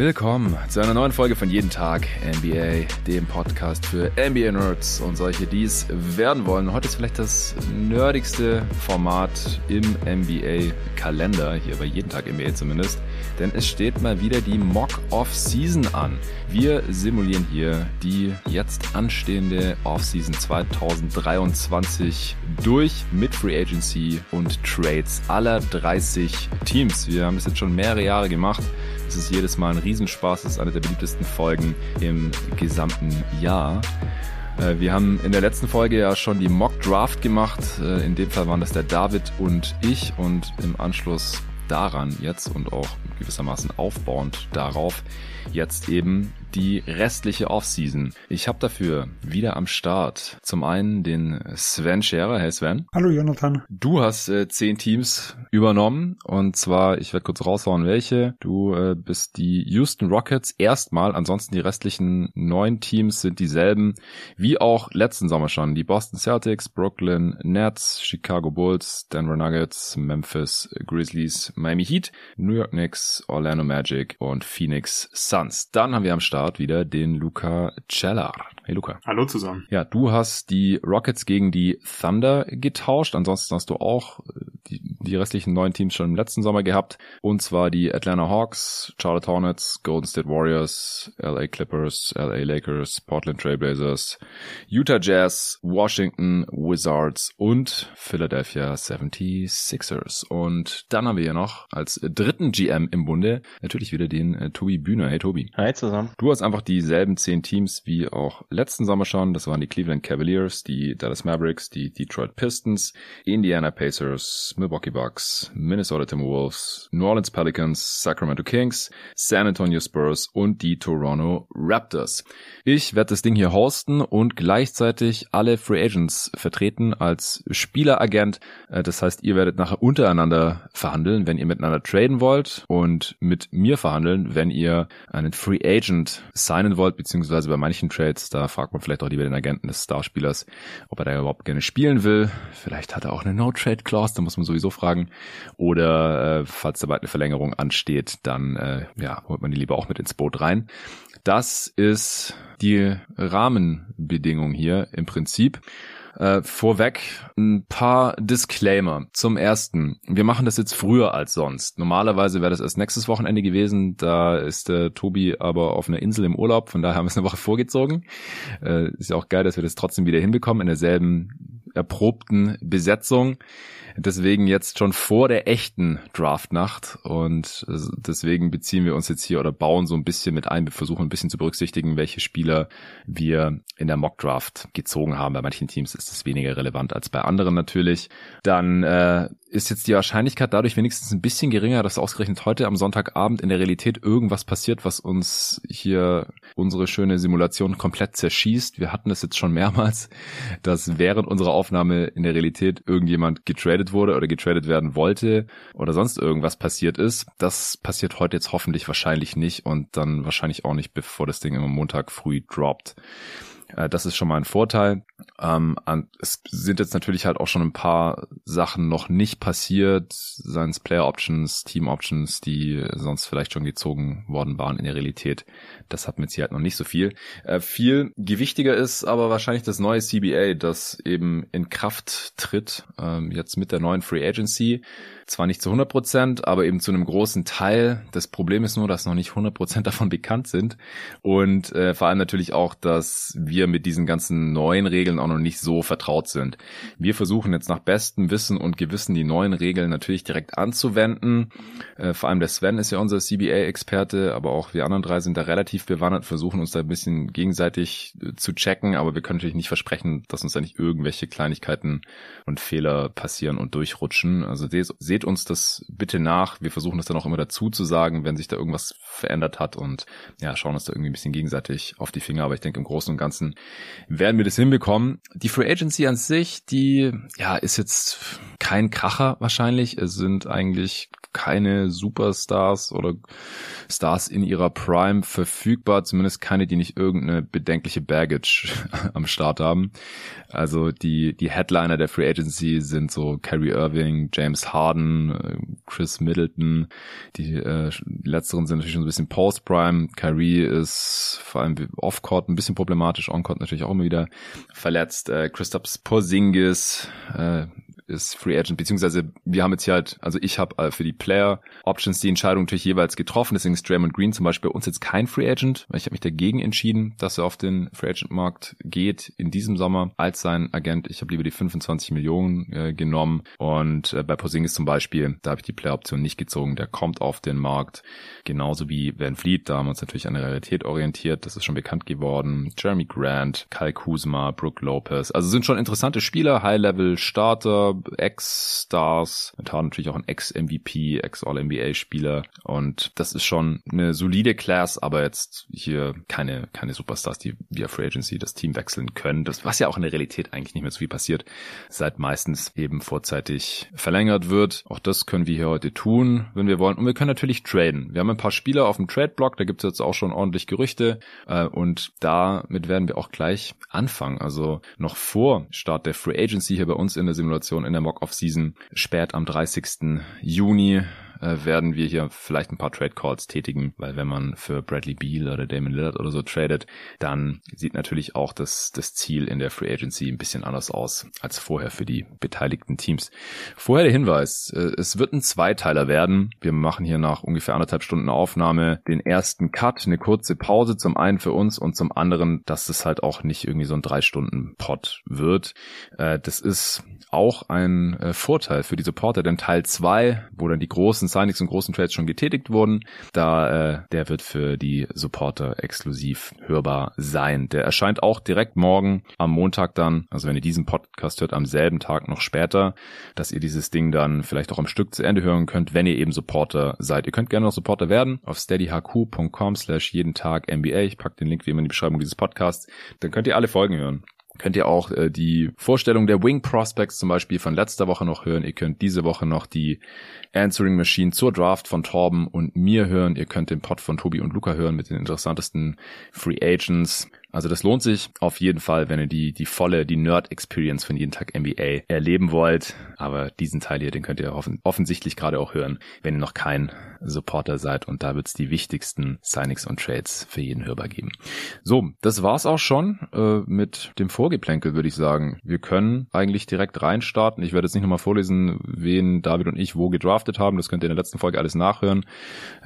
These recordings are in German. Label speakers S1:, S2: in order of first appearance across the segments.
S1: Willkommen zu einer neuen Folge von Jeden Tag NBA, dem Podcast für NBA-Nerds und solche, die es werden wollen. Heute ist vielleicht das nerdigste Format im NBA-Kalender, hier bei Jeden Tag NBA zumindest, denn es steht mal wieder die Mock-Off-Season an. Wir simulieren hier die jetzt anstehende Off-Season 2023 durch mit Free Agency und Trades aller 30 Teams. Wir haben das jetzt schon mehrere Jahre gemacht. Es ist jedes Mal ein Riesenspaß. Es ist eine der beliebtesten Folgen im gesamten Jahr. Äh, wir haben in der letzten Folge ja schon die Mock Draft gemacht. Äh, in dem Fall waren das der David und ich und im Anschluss daran jetzt und auch gewissermaßen aufbauend darauf jetzt eben die restliche Offseason. Ich habe dafür wieder am Start zum einen den Sven Scherer. Hey Sven.
S2: Hallo Jonathan.
S1: Du hast äh, zehn Teams übernommen und zwar, ich werde kurz raushauen, welche. Du äh, bist die Houston Rockets erstmal, ansonsten die restlichen neun Teams sind dieselben, wie auch letzten Sommer schon. Die Boston Celtics, Brooklyn Nets, Chicago Bulls, Denver Nuggets, Memphis Grizzlies, Miami Heat, New York Knicks, Orlando Magic und Phoenix Suns. Dann haben wir am Start Start wieder den Luca Cellar. Hey Luca.
S2: Hallo zusammen.
S1: Ja, du hast die Rockets gegen die Thunder getauscht. Ansonsten hast du auch äh, die, die restlichen neun Teams schon im letzten Sommer gehabt. Und zwar die Atlanta Hawks, Charlotte Hornets, Golden State Warriors, LA Clippers, LA Lakers, Portland Trailblazers, Utah Jazz, Washington Wizards und Philadelphia 76ers. Und dann haben wir hier noch als dritten GM im Bunde natürlich wieder den äh, Tobi Bühner. Hey Tobi.
S3: Hi zusammen.
S1: Du hast einfach dieselben zehn Teams wie auch letzten Sommer schon. Das waren die Cleveland Cavaliers, die Dallas Mavericks, die Detroit Pistons, Indiana Pacers, Milwaukee Bucks, Minnesota Timberwolves, New Orleans Pelicans, Sacramento Kings, San Antonio Spurs und die Toronto Raptors. Ich werde das Ding hier hosten und gleichzeitig alle Free Agents vertreten als Spieleragent. Äh, das heißt, ihr werdet nachher untereinander verhandeln, wenn ihr miteinander traden wollt und mit mir verhandeln, wenn ihr einen Free Agent signen wollt, beziehungsweise bei manchen Trades, da fragt man vielleicht auch lieber den Agenten des Starspielers, ob er da überhaupt gerne spielen will. Vielleicht hat er auch eine No-Trade-Clause, da muss man sowieso fragen. Oder äh, falls da bald eine Verlängerung ansteht, dann äh, ja, holt man die lieber auch mit ins Boot rein. Das ist die Rahmenbedingung hier im Prinzip. Äh, vorweg ein paar Disclaimer. Zum ersten, wir machen das jetzt früher als sonst. Normalerweise wäre das erst nächstes Wochenende gewesen. Da ist der Tobi aber auf einer Insel im Urlaub, von daher haben wir es eine Woche vorgezogen. Äh, ist ja auch geil, dass wir das trotzdem wieder hinbekommen in derselben erprobten Besetzung. Deswegen jetzt schon vor der echten Draftnacht und deswegen beziehen wir uns jetzt hier oder bauen so ein bisschen mit ein. Wir versuchen ein bisschen zu berücksichtigen, welche Spieler wir in der Mock Draft gezogen haben. Bei manchen Teams ist es weniger relevant als bei anderen natürlich. Dann äh, ist jetzt die Wahrscheinlichkeit dadurch wenigstens ein bisschen geringer, dass ausgerechnet heute am Sonntagabend in der Realität irgendwas passiert, was uns hier unsere schöne Simulation komplett zerschießt. Wir hatten es jetzt schon mehrmals, dass während unserer Aufnahme in der Realität irgendjemand getradet wurde oder getradet werden wollte oder sonst irgendwas passiert ist. Das passiert heute jetzt hoffentlich wahrscheinlich nicht und dann wahrscheinlich auch nicht, bevor das Ding immer Montag früh droppt. Äh, das ist schon mal ein Vorteil. Ähm, es sind jetzt natürlich halt auch schon ein paar Sachen noch nicht passiert, seien es Player Options, Team Options, die sonst vielleicht schon gezogen worden waren in der Realität. Das hat mit Sicherheit noch nicht so viel. Äh, viel gewichtiger ist aber wahrscheinlich das neue CBA, das eben in Kraft tritt, ähm, jetzt mit der neuen Free Agency. Zwar nicht zu 100 Prozent, aber eben zu einem großen Teil. Das Problem ist nur, dass noch nicht 100 Prozent davon bekannt sind. Und äh, vor allem natürlich auch, dass wir mit diesen ganzen neuen Regeln auch noch nicht so vertraut sind. Wir versuchen jetzt nach bestem Wissen und Gewissen die neuen Regeln natürlich direkt anzuwenden. Äh, vor allem der Sven ist ja unser CBA-Experte, aber auch wir anderen drei sind da relativ bewandert, versuchen uns da ein bisschen gegenseitig äh, zu checken, aber wir können natürlich nicht versprechen, dass uns da nicht irgendwelche Kleinigkeiten und Fehler passieren und durchrutschen. Also seht seht uns das bitte nach. Wir versuchen das dann auch immer dazu zu sagen, wenn sich da irgendwas verändert hat und ja, schauen uns da irgendwie ein bisschen gegenseitig auf die Finger. Aber ich denke, im Großen und Ganzen werden wir das hinbekommen. Die Free Agency an sich, die ja, ist jetzt kein Kracher wahrscheinlich. Es sind eigentlich keine Superstars oder Stars in ihrer Prime verfügbar, zumindest keine, die nicht irgendeine bedenkliche Baggage am Start haben. Also die, die Headliner der Free Agency sind so Kyrie Irving, James Harden, äh, Chris Middleton. Die, äh, die letzteren sind natürlich schon ein bisschen Post-Prime. Kyrie ist vor allem Off-Court ein bisschen problematisch, On-Court natürlich auch immer wieder verletzt. Äh, Christoph Porzingis, äh, ist Free Agent, beziehungsweise wir haben jetzt hier halt, also ich habe äh, für die Player Options die Entscheidung natürlich jeweils getroffen, deswegen ist Draymond Green zum Beispiel bei uns jetzt kein Free Agent, weil ich habe mich dagegen entschieden, dass er auf den Free Agent Markt geht in diesem Sommer als sein Agent. Ich habe lieber die 25 Millionen äh, genommen und äh, bei Posingis zum Beispiel, da habe ich die Player Option nicht gezogen, der kommt auf den Markt, genauso wie Van Fleet, da haben wir uns natürlich an der Realität orientiert, das ist schon bekannt geworden. Jeremy Grant, Kyle Kuzma, Brooke Lopez, also sind schon interessante Spieler, High-Level Starter, Ex-Stars, Harden natürlich auch ein Ex-MVP, Ex-All-NBA-Spieler und das ist schon eine solide Class, aber jetzt hier keine, keine Superstars, die via Free Agency das Team wechseln können. Das, was ja auch in der Realität eigentlich nicht mehr so viel passiert, seit meistens eben vorzeitig verlängert wird. Auch das können wir hier heute tun, wenn wir wollen. Und wir können natürlich traden. Wir haben ein paar Spieler auf dem Trade-Block, da gibt es jetzt auch schon ordentlich Gerüchte äh, und damit werden wir auch gleich anfangen. Also noch vor Start der Free Agency hier bei uns in der Simulation in der Mock-Off-Season spät am 30. Juni äh, werden wir hier vielleicht ein paar Trade Calls tätigen, weil wenn man für Bradley Beal oder Damon Lillard oder so tradet, dann sieht natürlich auch das, das Ziel in der Free Agency ein bisschen anders aus als vorher für die beteiligten Teams. Vorher der Hinweis, äh, es wird ein Zweiteiler werden. Wir machen hier nach ungefähr anderthalb Stunden Aufnahme den ersten Cut, eine kurze Pause zum einen für uns und zum anderen, dass es halt auch nicht irgendwie so ein drei Stunden Pod wird. Äh, das ist auch ein äh, Vorteil für die Supporter, denn Teil zwei, wo dann die großen Signings und großen Trades schon getätigt wurden. Da äh, der wird für die Supporter exklusiv hörbar sein. Der erscheint auch direkt morgen am Montag dann, also wenn ihr diesen Podcast hört, am selben Tag noch später, dass ihr dieses Ding dann vielleicht auch am Stück zu Ende hören könnt, wenn ihr eben Supporter seid. Ihr könnt gerne noch Supporter werden auf steadyhq.com slash jeden Tag NBA. Ich packe den Link wie immer in die Beschreibung dieses Podcasts. Dann könnt ihr alle Folgen hören könnt ihr auch äh, die Vorstellung der Wing Prospects zum Beispiel von letzter Woche noch hören. Ihr könnt diese Woche noch die Answering Machine zur Draft von Torben und mir hören. Ihr könnt den Pod von Tobi und Luca hören mit den interessantesten Free Agents. Also das lohnt sich auf jeden Fall, wenn ihr die, die volle, die Nerd-Experience von jeden Tag NBA erleben wollt. Aber diesen Teil hier, den könnt ihr offen, offensichtlich gerade auch hören, wenn ihr noch kein Supporter seid. Und da wird es die wichtigsten Signings und Trades für jeden hörbar geben. So, das war's auch schon äh, mit dem Vorgeplänkel, würde ich sagen. Wir können eigentlich direkt reinstarten. Ich werde jetzt nicht nochmal vorlesen, wen David und ich wo gedraftet haben. Das könnt ihr in der letzten Folge alles nachhören.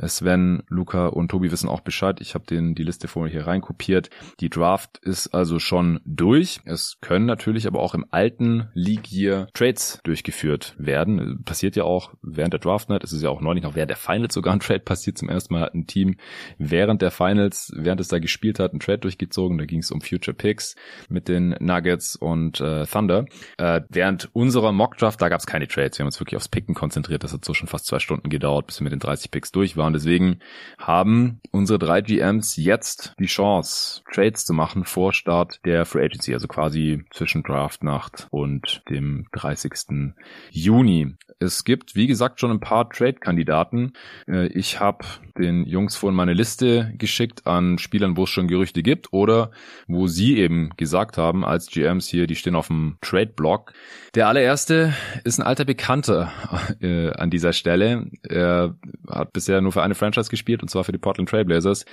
S1: Sven, Luca und Tobi wissen auch Bescheid. Ich habe den die Liste vorher hier reinkopiert. Die Draft ist also schon durch. Es können natürlich aber auch im alten League Year Trades durchgeführt werden. Passiert ja auch während der Draft Night. Es ist ja auch neulich noch während der Finals sogar ein Trade passiert. Zum ersten Mal hat ein Team während der Finals, während es da gespielt hat, ein Trade durchgezogen. Da ging es um Future Picks mit den Nuggets und äh, Thunder. Äh, während unserer Mock Draft, da gab es keine Trades. Wir haben uns wirklich aufs Picken konzentriert. Das hat so schon fast zwei Stunden gedauert, bis wir mit den 30 Picks durch waren. Deswegen haben unsere drei GMs jetzt die Chance, Trades zu machen vor Start der Free Agency, also quasi zwischen Draftnacht und dem 30. Juni. Es gibt, wie gesagt, schon ein paar Trade-Kandidaten. Äh, ich habe den Jungs vorhin meine Liste geschickt an Spielern, wo es schon Gerüchte gibt oder wo sie eben gesagt haben, als GMs hier, die stehen auf dem Trade-Block. Der allererste ist ein alter Bekannter äh, an dieser Stelle. Er hat bisher nur für eine Franchise gespielt und zwar für die Portland Trailblazers,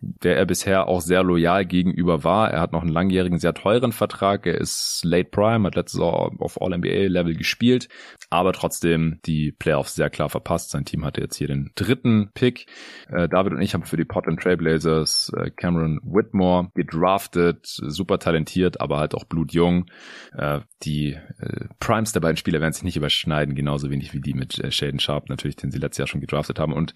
S1: der er bisher auch sehr loyal gegenüber war. Er hat noch einen langjährigen, sehr teuren Vertrag. Er ist late prime, hat letztes Jahr auf All-NBA-Level gespielt, aber trotzdem die Playoffs sehr klar verpasst. Sein Team hatte jetzt hier den dritten Pick. Äh, David und ich haben für die Portland Trailblazers äh, Cameron Whitmore gedraftet, super talentiert, aber halt auch blutjung. Äh, die äh, Primes der beiden Spieler werden sich nicht überschneiden, genauso wenig wie die mit äh, Shaden Sharp natürlich, den sie letztes Jahr schon gedraftet haben. Und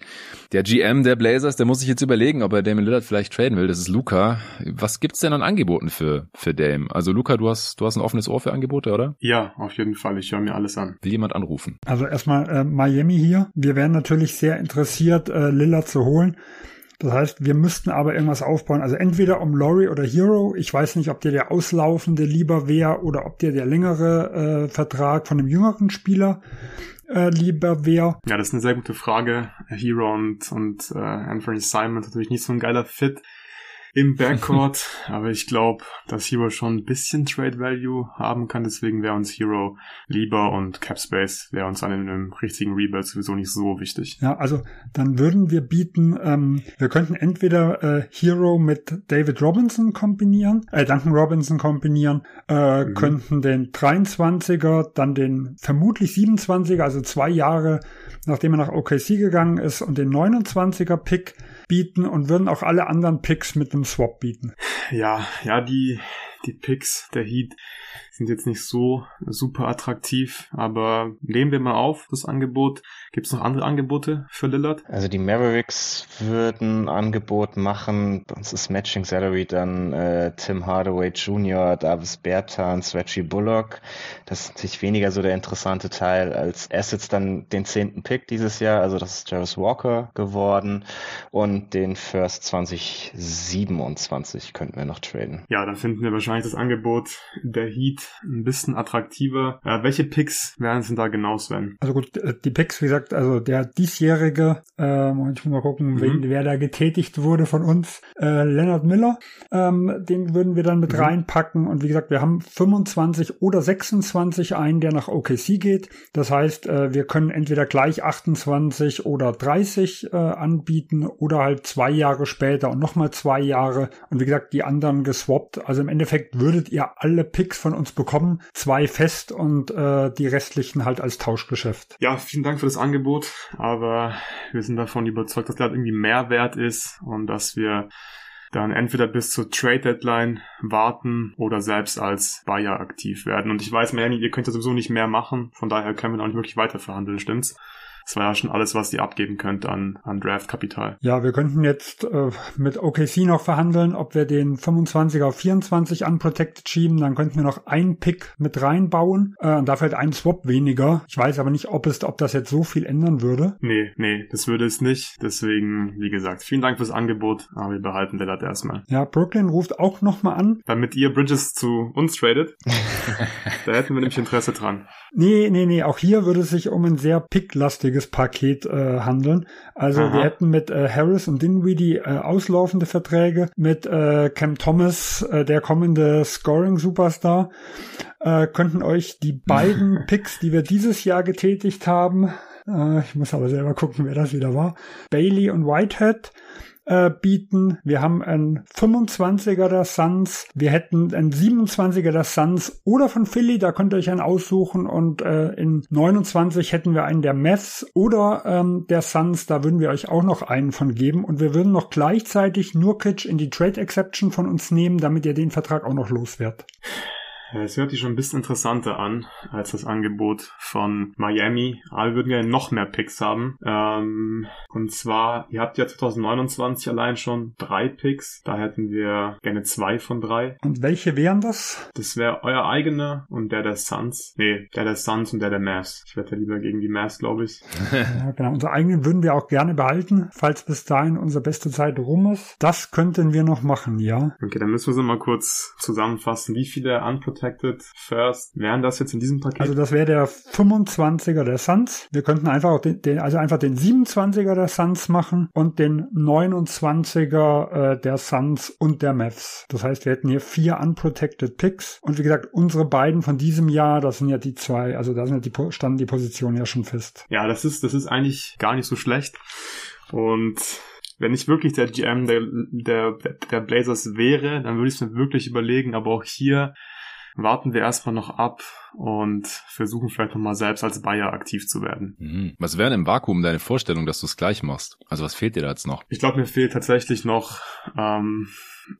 S1: der GM der Blazers, der muss sich jetzt überlegen, ob er Damon Lillard vielleicht traden will. Das ist Luca. Was gibt's denn an Angeboten für für Dame? Also Luca, du hast du hast ein offenes Ohr für Angebote, oder?
S2: Ja, auf jeden Fall. Ich höre mir alles an.
S1: Will jemand anrufen?
S3: Also erstmal äh, Miami hier. Wir wären natürlich sehr interessiert, äh, Lillard zu holen. Das heißt, wir müssten aber irgendwas aufbauen. Also entweder um Laurie oder Hero. Ich weiß nicht, ob dir der auslaufende lieber wäre oder ob dir der längere äh, Vertrag von einem jüngeren Spieler äh, lieber wäre?
S2: Ja, das ist eine sehr gute Frage. Hero und, und äh, Anthony Simon natürlich nicht so ein geiler Fit im Backcourt, aber ich glaube, dass Hero schon ein bisschen Trade Value haben kann, deswegen wäre uns Hero lieber und Cap Space wäre uns an einem richtigen Rebuild sowieso nicht so wichtig.
S3: Ja, also dann würden wir bieten, ähm, wir könnten entweder äh, Hero mit David Robinson kombinieren, äh, Duncan Robinson kombinieren, äh, mhm. könnten den 23er, dann den vermutlich 27er, also zwei Jahre nachdem er nach OKC gegangen ist und den 29er Pick bieten und würden auch alle anderen Picks mit einem Swap bieten.
S2: Ja, ja, die, die Picks der Heat sind jetzt nicht so super attraktiv, aber nehmen wir mal auf, das Angebot. Gibt es noch andere Angebote für Lillard?
S4: Also die Mavericks würden Angebot machen, bei uns ist Matching Salary dann äh, Tim Hardaway Jr., Davis Bertans, Reggie Bullock. Das ist natürlich weniger so der interessante Teil als Assets dann den zehnten Pick dieses Jahr, also das ist Jarvis Walker geworden und den First 2027 könnten wir noch traden.
S2: Ja, dann finden wir wahrscheinlich das Angebot der Heat ein bisschen attraktiver. Ja, welche Picks wären es denn da genau, Sven?
S3: Also gut, äh, die Picks, wie gesagt, also der diesjährige, äh, ich muss mal gucken, mhm. wen, wer da getätigt wurde von uns, äh, Leonard Miller, ähm, den würden wir dann mit mhm. reinpacken und wie gesagt, wir haben 25 oder 26 einen, der nach OKC geht. Das heißt, äh, wir können entweder gleich 28 oder 30 äh, anbieten oder halt zwei Jahre später und nochmal zwei Jahre und wie gesagt, die anderen geswappt. Also im Endeffekt würdet ihr alle Picks von uns bekommen, zwei fest und äh, die restlichen halt als Tauschgeschäft.
S2: Ja, vielen Dank für das Angebot, aber wir sind davon überzeugt, dass der halt irgendwie mehr wert ist und dass wir dann entweder bis zur Trade Deadline warten oder selbst als Buyer aktiv werden. Und ich weiß, Melanie, ihr könnt ja sowieso nicht mehr machen, von daher können wir auch nicht wirklich weiter verhandeln, stimmt's? Das war ja schon alles, was ihr abgeben könnt an, an Draft-Kapital.
S3: Ja, wir könnten jetzt äh, mit OKC noch verhandeln, ob wir den 25 auf 24 unprotected schieben. Dann könnten wir noch einen Pick mit reinbauen. Äh, und dafür halt einen Swap weniger. Ich weiß aber nicht, ob es, ob das jetzt so viel ändern würde.
S2: Nee, nee, das würde es nicht. Deswegen, wie gesagt, vielen Dank fürs Angebot, aber wir behalten Lillard erstmal.
S3: Ja, Brooklyn ruft auch nochmal an.
S2: Damit ihr Bridges zu uns tradet. da hätten wir nämlich Interesse dran.
S3: Nee, nee, nee, auch hier würde es sich um ein sehr picklastiges Paket äh, handeln. Also Aha. wir hätten mit äh, Harris und Dinwiddie äh, auslaufende Verträge, mit äh, Cam Thomas, äh, der kommende Scoring-Superstar, äh, könnten euch die beiden Picks, die wir dieses Jahr getätigt haben, äh, ich muss aber selber gucken, wer das wieder war, Bailey und Whitehead, äh, bieten. Wir haben einen 25er der Suns, wir hätten einen 27er der Suns oder von Philly, da könnt ihr euch einen aussuchen. Und äh, in 29 hätten wir einen der Mavs oder ähm, der Suns, da würden wir euch auch noch einen von geben. Und wir würden noch gleichzeitig Nurkic in die Trade Exception von uns nehmen, damit ihr den Vertrag auch noch loswerdet.
S2: Es hört sich schon ein bisschen interessanter an als das Angebot von Miami. Aber wir würden ja noch mehr Picks haben. Ähm, und zwar, ihr habt ja 2029 allein schon drei Picks. Da hätten wir gerne zwei von drei.
S3: Und welche wären das?
S2: Das wäre euer eigener und der der Suns. Nee, der der Suns und der der Mavs. Ich wette lieber gegen die Mavs, glaube ich.
S3: ja, genau. Unser eigenen würden wir auch gerne behalten, falls bis dahin unsere beste Zeit rum ist. Das könnten wir noch machen, ja.
S2: Okay, dann müssen wir es mal kurz zusammenfassen. Wie viele Unprotected Protected First wären das jetzt in diesem Paket?
S3: Also das wäre der 25er der Suns. Wir könnten einfach den, den, also einfach den 27er der Suns machen und den 29er äh, der Suns und der Mavs. Das heißt, wir hätten hier vier unprotected Picks und wie gesagt, unsere beiden von diesem Jahr, das sind ja die zwei, also da sind ja die standen die Positionen ja schon fest.
S2: Ja, das ist das ist eigentlich gar nicht so schlecht und wenn ich wirklich der GM der, der, der Blazers wäre, dann würde ich es mir wirklich überlegen, aber auch hier warten wir erstmal noch ab und versuchen vielleicht nochmal selbst als Bayer aktiv zu werden.
S1: Mhm. Was wäre im Vakuum deine Vorstellung, dass du es gleich machst? Also was fehlt dir da jetzt noch?
S2: Ich glaube, mir fehlt tatsächlich noch ähm,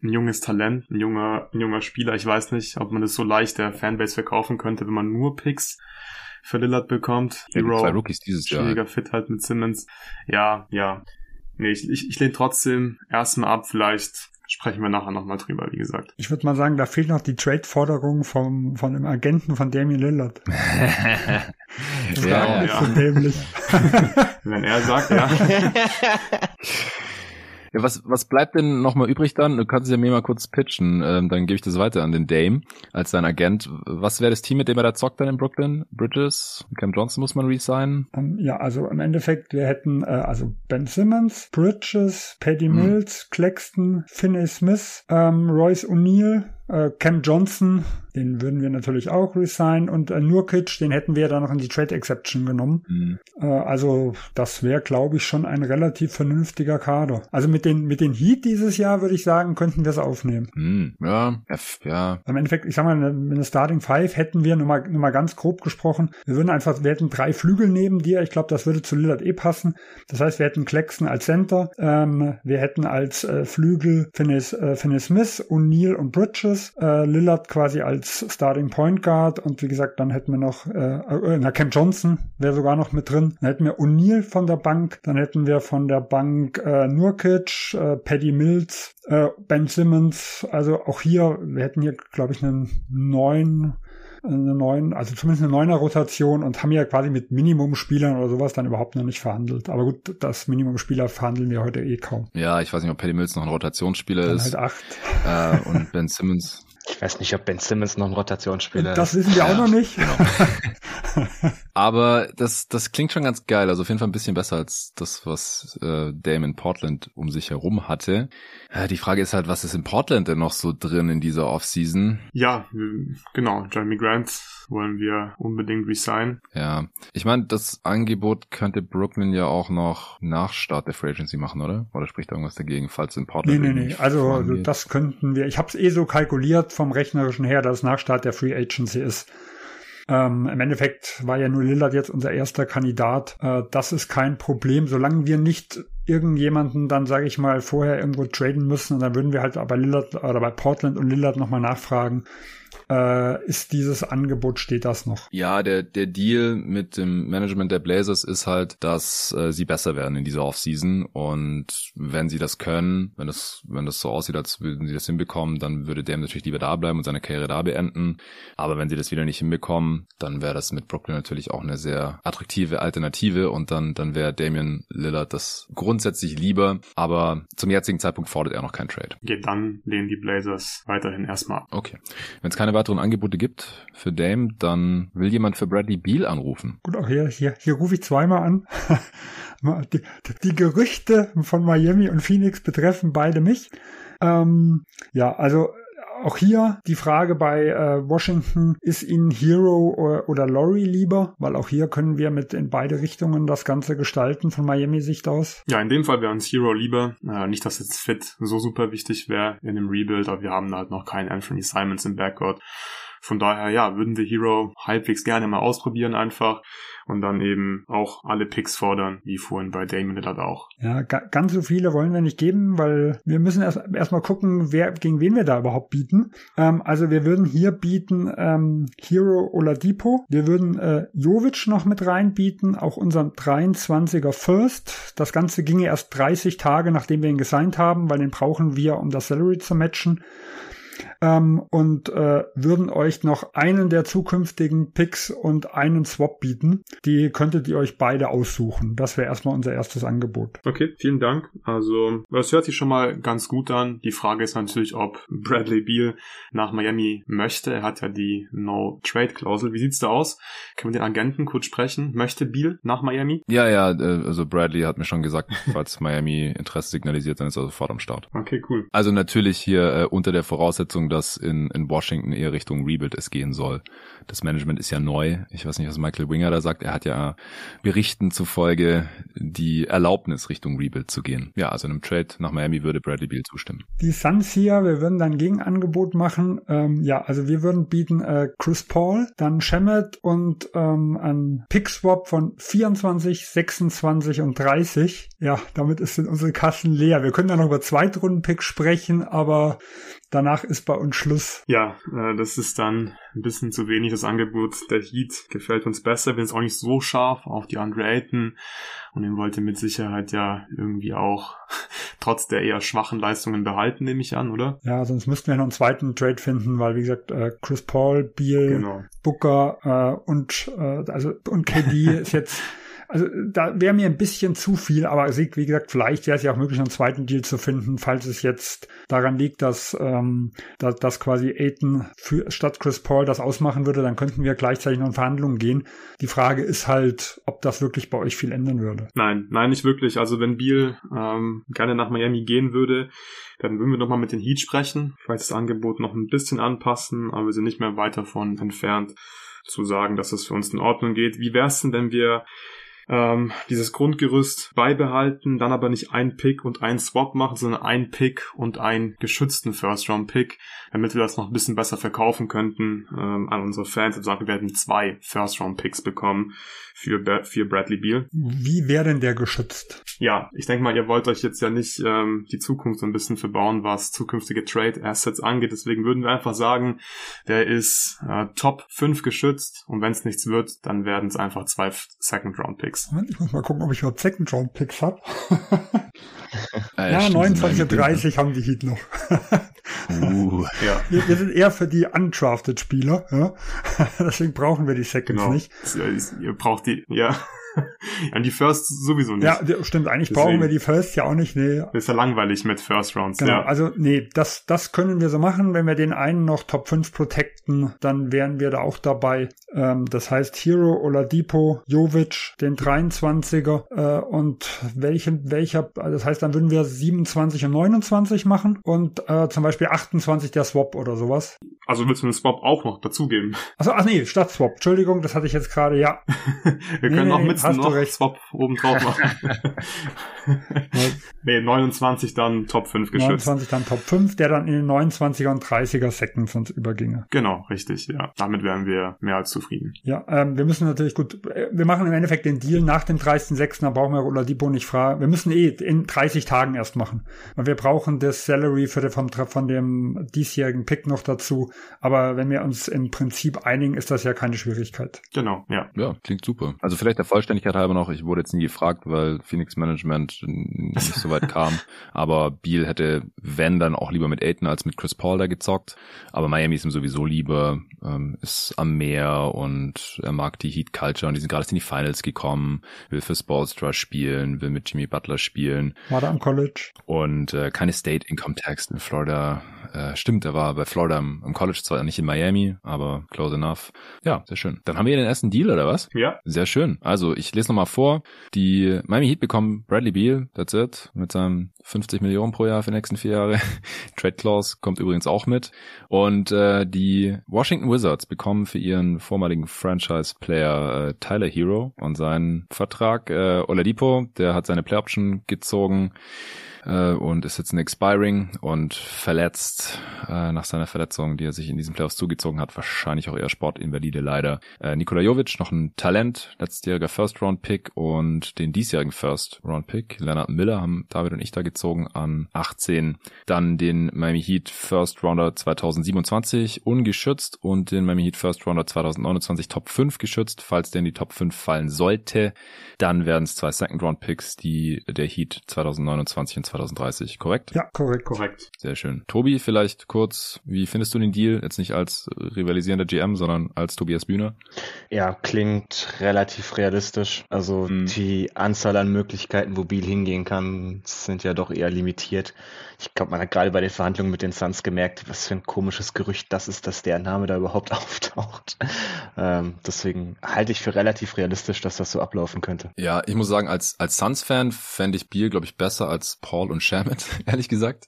S2: ein junges Talent, ein junger, ein junger Spieler. Ich weiß nicht, ob man das so leicht der Fanbase verkaufen könnte, wenn man nur Picks für Lillard bekommt.
S1: Ja, Hero, zwei Rookies dieses
S2: Jahr. Schwieriger Fit halt mit Simmons. Ja, ja. Nee, ich, ich, ich lehne trotzdem erstmal ab, vielleicht sprechen wir nachher nochmal drüber, wie gesagt.
S3: Ich würde mal sagen, da fehlt noch die Trade-Forderung vom, von dem Agenten von Damien Lillard.
S2: das ja, auch nicht ja. so dämlich. Wenn er sagt, ja.
S1: Ja, was, was bleibt denn nochmal übrig dann? Du kannst ja mir mal kurz pitchen, ähm, dann gebe ich das weiter an den Dame als dein Agent. Was wäre das Team, mit dem er da zockt dann in Brooklyn? Bridges? Cam Johnson muss man resignen?
S3: Um, ähm, ja, also im Endeffekt, wir hätten äh, also Ben Simmons, Bridges, Paddy hm. Mills, Claxton, Finney Smith, ähm, Royce O'Neill, äh, Cam Johnson, den würden wir natürlich auch resignen und äh, Nurkic, den hätten wir da noch in die Trade Exception genommen. Mhm. Äh, also das wäre, glaube ich, schon ein relativ vernünftiger Kader. Also mit den mit den Heat dieses Jahr würde ich sagen, könnten wir es aufnehmen.
S1: Mhm. Ja, F, ja.
S3: Im Endeffekt, ich sag mal, mit einer Starting Five hätten wir nur mal, nur mal ganz grob gesprochen, wir würden einfach, wir hätten drei Flügel neben dir. Ich glaube, das würde zu Lillard eh passen. Das heißt, wir hätten Claxton als Center, ähm, wir hätten als äh, Flügel Finney, äh, Finney Smith, O'Neal und Bridges, äh, Lillard quasi als Starting Point Guard und wie gesagt, dann hätten wir noch, äh, äh, na, Cam Johnson wäre sogar noch mit drin. Dann hätten wir O'Neal von der Bank, dann hätten wir von der Bank äh, Nurkic, äh, Paddy Mills, äh, Ben Simmons, also auch hier, wir hätten hier, glaube ich, einen neuen eine neuen, also zumindest eine neuner Rotation und haben ja quasi mit Minimumspielern oder sowas dann überhaupt noch nicht verhandelt. Aber gut, das Minimumspieler verhandeln wir heute eh kaum.
S1: Ja, ich weiß nicht, ob Paddy Mills noch ein Rotationsspieler dann ist.
S3: Halt acht.
S1: Äh, und Ben Simmons.
S4: Ich weiß nicht, ob Ben Simmons noch ein Rotationsspieler
S3: ist. Das wissen wir ja, auch noch nicht. Genau.
S1: Aber das, das klingt schon ganz geil. Also auf jeden Fall ein bisschen besser als das, was äh, Damon Portland um sich herum hatte. Äh, die Frage ist halt, was ist in Portland denn noch so drin in dieser Offseason?
S2: Ja, genau. Jeremy Grant wollen wir unbedingt resign.
S1: Ja, ich meine, das Angebot könnte Brooklyn ja auch noch nach Start der Free Agency machen, oder? Oder spricht da irgendwas dagegen, falls in Portland?
S3: Nee, nee, nee. Also, also das könnten wir. Ich habe es eh so kalkuliert vom rechnerischen her, dass es nach Start der Free Agency ist. Ähm, Im Endeffekt war ja nur Lillard jetzt unser erster Kandidat. Äh, das ist kein Problem, solange wir nicht irgendjemanden dann, sage ich mal, vorher irgendwo traden müssen. Und dann würden wir halt bei Lillard oder bei Portland und Lillard nochmal nachfragen, äh, ist dieses Angebot, steht das noch?
S1: Ja, der, der Deal mit dem Management der Blazers ist halt, dass äh, sie besser werden in dieser Offseason und wenn sie das können, wenn das, wenn das so aussieht, als würden sie das hinbekommen, dann würde Dame natürlich lieber da bleiben und seine Karriere da beenden. Aber wenn sie das wieder nicht hinbekommen, dann wäre das mit Brooklyn natürlich auch eine sehr attraktive Alternative und dann, dann wäre Damian Lillard das grundsätzlich lieber. Aber zum jetzigen Zeitpunkt fordert er noch keinen Trade.
S2: Geht dann lehnen die Blazers weiterhin erstmal.
S1: Okay. Wenn es keine weiteren Angebote gibt für Dame, dann will jemand für Bradley Beal anrufen.
S3: Gut, auch hier, hier, hier rufe ich zweimal an. die, die Gerüchte von Miami und Phoenix betreffen beide mich. Ähm, ja, also auch hier die Frage bei äh, Washington, ist Ihnen Hero oder, oder Laurie lieber? Weil auch hier können wir mit in beide Richtungen das Ganze gestalten von Miami-Sicht aus.
S2: Ja, in dem Fall wäre uns Hero lieber. Äh, nicht, dass jetzt Fit so super wichtig wäre in dem Rebuild, aber wir haben halt noch keinen Anthony Simons im Backcourt. Von daher, ja, würden wir Hero halbwegs gerne mal ausprobieren einfach und dann eben auch alle Picks fordern, wie vorhin bei Damon Lillard auch.
S3: Ja, ganz so viele wollen wir nicht geben, weil wir müssen erst erstmal gucken, wer gegen wen wir da überhaupt bieten. Ähm, also wir würden hier bieten ähm, Hero Oladipo, wir würden äh, Jovic noch mit reinbieten, auch unseren 23er First. Das Ganze ginge erst 30 Tage, nachdem wir ihn gesigned haben, weil den brauchen wir, um das Salary zu matchen ähm, und äh, würden euch noch einen der zukünftigen Picks und einen Swap bieten. Die könntet ihr euch beide aussuchen. Das wäre erstmal unser erstes Angebot.
S2: Okay, vielen Dank. Also, das hört sich schon mal ganz gut an. Die Frage ist natürlich, ob Bradley Beal nach Miami möchte. Er hat ja die No-Trade-Klausel. Wie sieht's da aus? Können wir den Agenten kurz sprechen? Möchte Beal nach Miami?
S1: Ja, ja, äh, also Bradley hat mir schon gesagt, falls Miami Interesse signalisiert, dann ist er sofort am Start.
S2: Okay, cool.
S1: Also natürlich hier äh, unter der Voraussetzung, dass in, in Washington eher Richtung Rebuild es gehen soll. Das Management ist ja neu. Ich weiß nicht, was Michael Winger da sagt. Er hat ja Berichten zufolge die Erlaubnis, Richtung Rebuild zu gehen. Ja, also einem Trade nach Miami würde Bradley Beal zustimmen.
S3: Die Suns hier, wir würden dann Gegenangebot machen. Ähm, ja, also wir würden bieten äh, Chris Paul, dann Shemet und ähm, ein Pick-Swap von 24, 26 und 30. Ja, damit ist unsere Kassen leer. Wir können dann noch über Zweitrunden-Pick sprechen, aber danach ist bei uns Schluss.
S2: Ja, äh, das ist dann ein bisschen zu wenig. Das Angebot der Heat gefällt uns besser. Wir sind auch nicht so scharf auf die Andre Ayton. Und den wollte mit Sicherheit ja irgendwie auch trotz der eher schwachen Leistungen behalten, nehme ich an, oder?
S3: Ja, sonst müssten wir noch einen zweiten Trade finden, weil wie gesagt, äh, Chris Paul, Beal, genau. Booker äh, und äh, also und KD ist jetzt also da wäre mir ein bisschen zu viel, aber wie gesagt, vielleicht wäre es ja auch möglich, einen zweiten Deal zu finden, falls es jetzt daran liegt, dass, ähm, dass, dass quasi Aiton für, statt Chris Paul das ausmachen würde, dann könnten wir gleichzeitig noch in Verhandlungen gehen. Die Frage ist halt, ob das wirklich bei euch viel ändern würde.
S2: Nein, nein, nicht wirklich. Also wenn Beal ähm, gerne nach Miami gehen würde, dann würden wir nochmal mit den Heat sprechen. Vielleicht das Angebot noch ein bisschen anpassen, aber wir sind nicht mehr weit davon entfernt zu sagen, dass es für uns in Ordnung geht. Wie wär's denn, wenn wir ähm, dieses Grundgerüst beibehalten, dann aber nicht ein Pick und ein Swap machen, sondern ein Pick und einen geschützten First-Round-Pick, damit wir das noch ein bisschen besser verkaufen könnten ähm, an unsere Fans und sagen, wir werden zwei First-Round-Picks bekommen für, für Bradley Beal.
S3: Wie wäre denn der geschützt?
S2: Ja, ich denke mal, ihr wollt euch jetzt ja nicht ähm, die Zukunft so ein bisschen verbauen, was zukünftige Trade-Assets angeht. Deswegen würden wir einfach sagen, der ist äh, Top 5 geschützt und wenn es nichts wird, dann werden es einfach zwei Second-Round-Picks.
S3: Ich muss mal gucken, ob ich überhaupt Second-Round-Picks habe. Ah, ja, ja 29 30 haben die Heat noch. uh, ja. wir, wir, sind eher für die undrafted Spieler, ja? deswegen brauchen wir die Seconds genau. nicht.
S2: Ihr braucht die, ja. ja, die First sowieso nicht.
S3: Ja, stimmt. Eigentlich Deswegen. brauchen wir die First ja auch nicht. Nee.
S2: Ist ja langweilig mit First Rounds.
S3: Genau.
S2: Ja.
S3: Also, nee, das, das können wir so machen. Wenn wir den einen noch Top 5 protecten, dann wären wir da auch dabei. Ähm, das heißt Hero, Oladipo, Jovic, den 23er äh, und welchen, welcher, das heißt, dann würden wir 27 und 29 machen und äh, zum Beispiel 28 der Swap oder sowas.
S2: Also willst du den Swap auch noch dazugeben?
S3: Also, ach nee, statt Swap. Entschuldigung, das hatte ich jetzt gerade, ja.
S2: wir können nee, auch mit hast noch du recht. Swap oben drauf machen. nee, 29 dann Top 5 geschützt.
S3: 29 dann Top 5, der dann in den 29er und 30er Seconds uns überginge.
S2: Genau, richtig, ja. Damit wären wir mehr als zufrieden.
S3: Ja, ähm, wir müssen natürlich gut, äh, wir machen im Endeffekt den Deal nach dem 30.06., da brauchen wir Oladipo nicht fragen. Wir müssen eh in 30 Tagen erst machen. Weil wir brauchen das Salary für den, vom, von dem diesjährigen Pick noch dazu. Aber wenn wir uns im Prinzip einigen, ist das ja keine Schwierigkeit.
S2: Genau, ja.
S1: Ja, klingt super. Also vielleicht der Vollständigkeit halber noch, ich wurde jetzt nie gefragt, weil Phoenix Management nicht so weit kam. Aber Beal hätte, wenn, dann auch lieber mit Aiton als mit Chris Paul da gezockt. Aber Miami ist ihm sowieso lieber, ähm, ist am Meer und er mag die Heat Culture und die sind gerade in die Finals gekommen, will für Spolstra spielen, will mit Jimmy Butler spielen.
S3: War da am College.
S1: Und äh, keine State Income Tax in Florida. Äh, stimmt, er war bei Florida im, im College, zwar nicht in Miami, aber close enough. Ja, sehr schön. Dann haben wir den ersten Deal, oder was?
S2: Ja.
S1: Sehr schön. Also ich lese nochmal vor. Die Miami Heat bekommen Bradley Beal, that's it, mit seinem 50 Millionen pro Jahr für die nächsten vier Jahre. Trade Clause kommt übrigens auch mit. Und äh, die Washington Wizards bekommen für ihren vormaligen Franchise-Player äh, Tyler Hero und seinen Vertrag äh, Oladipo, der hat seine Play Option gezogen äh, und ist jetzt ein Expiring und verletzt äh, nach seiner Verletzung, die er sich in diesen Playoffs zugezogen hat. Wahrscheinlich auch eher Sportinvalide leider. Äh, Nikola Jovic, noch ein Talent, letztjähriger First-Round-Pick und den diesjährigen First-Round-Pick. Leonard Miller haben David und ich da gezogen an 18. Dann den Miami Heat First-Rounder 2027 ungeschützt und den Miami Heat First-Rounder 2029 Top 5 geschützt. Falls der in die Top 5 fallen sollte, dann werden es zwei Second-Round-Picks, die der Heat 2029 und 2030, korrekt?
S3: Ja, korrekt.
S2: Korrekt.
S1: Sehr schön. Tobi, vielleicht kurz, wie findest du den Deal? Jetzt nicht als rivalisierender GM, sondern als Tobias Bühner?
S4: Ja, klingt relativ realistisch. Also mhm. die Anzahl an Möglichkeiten, wo Biel hingehen kann, sind ja doch eher limitiert. Ich glaube, man hat gerade bei den Verhandlungen mit den Suns gemerkt, was für ein komisches Gerücht das ist, dass der Name da überhaupt auftaucht. Ähm, deswegen halte ich für relativ realistisch, dass das so ablaufen könnte.
S1: Ja, ich muss sagen, als, als Suns-Fan fände ich Biel, glaube ich, besser als Paul und Shamit, ehrlich gesagt.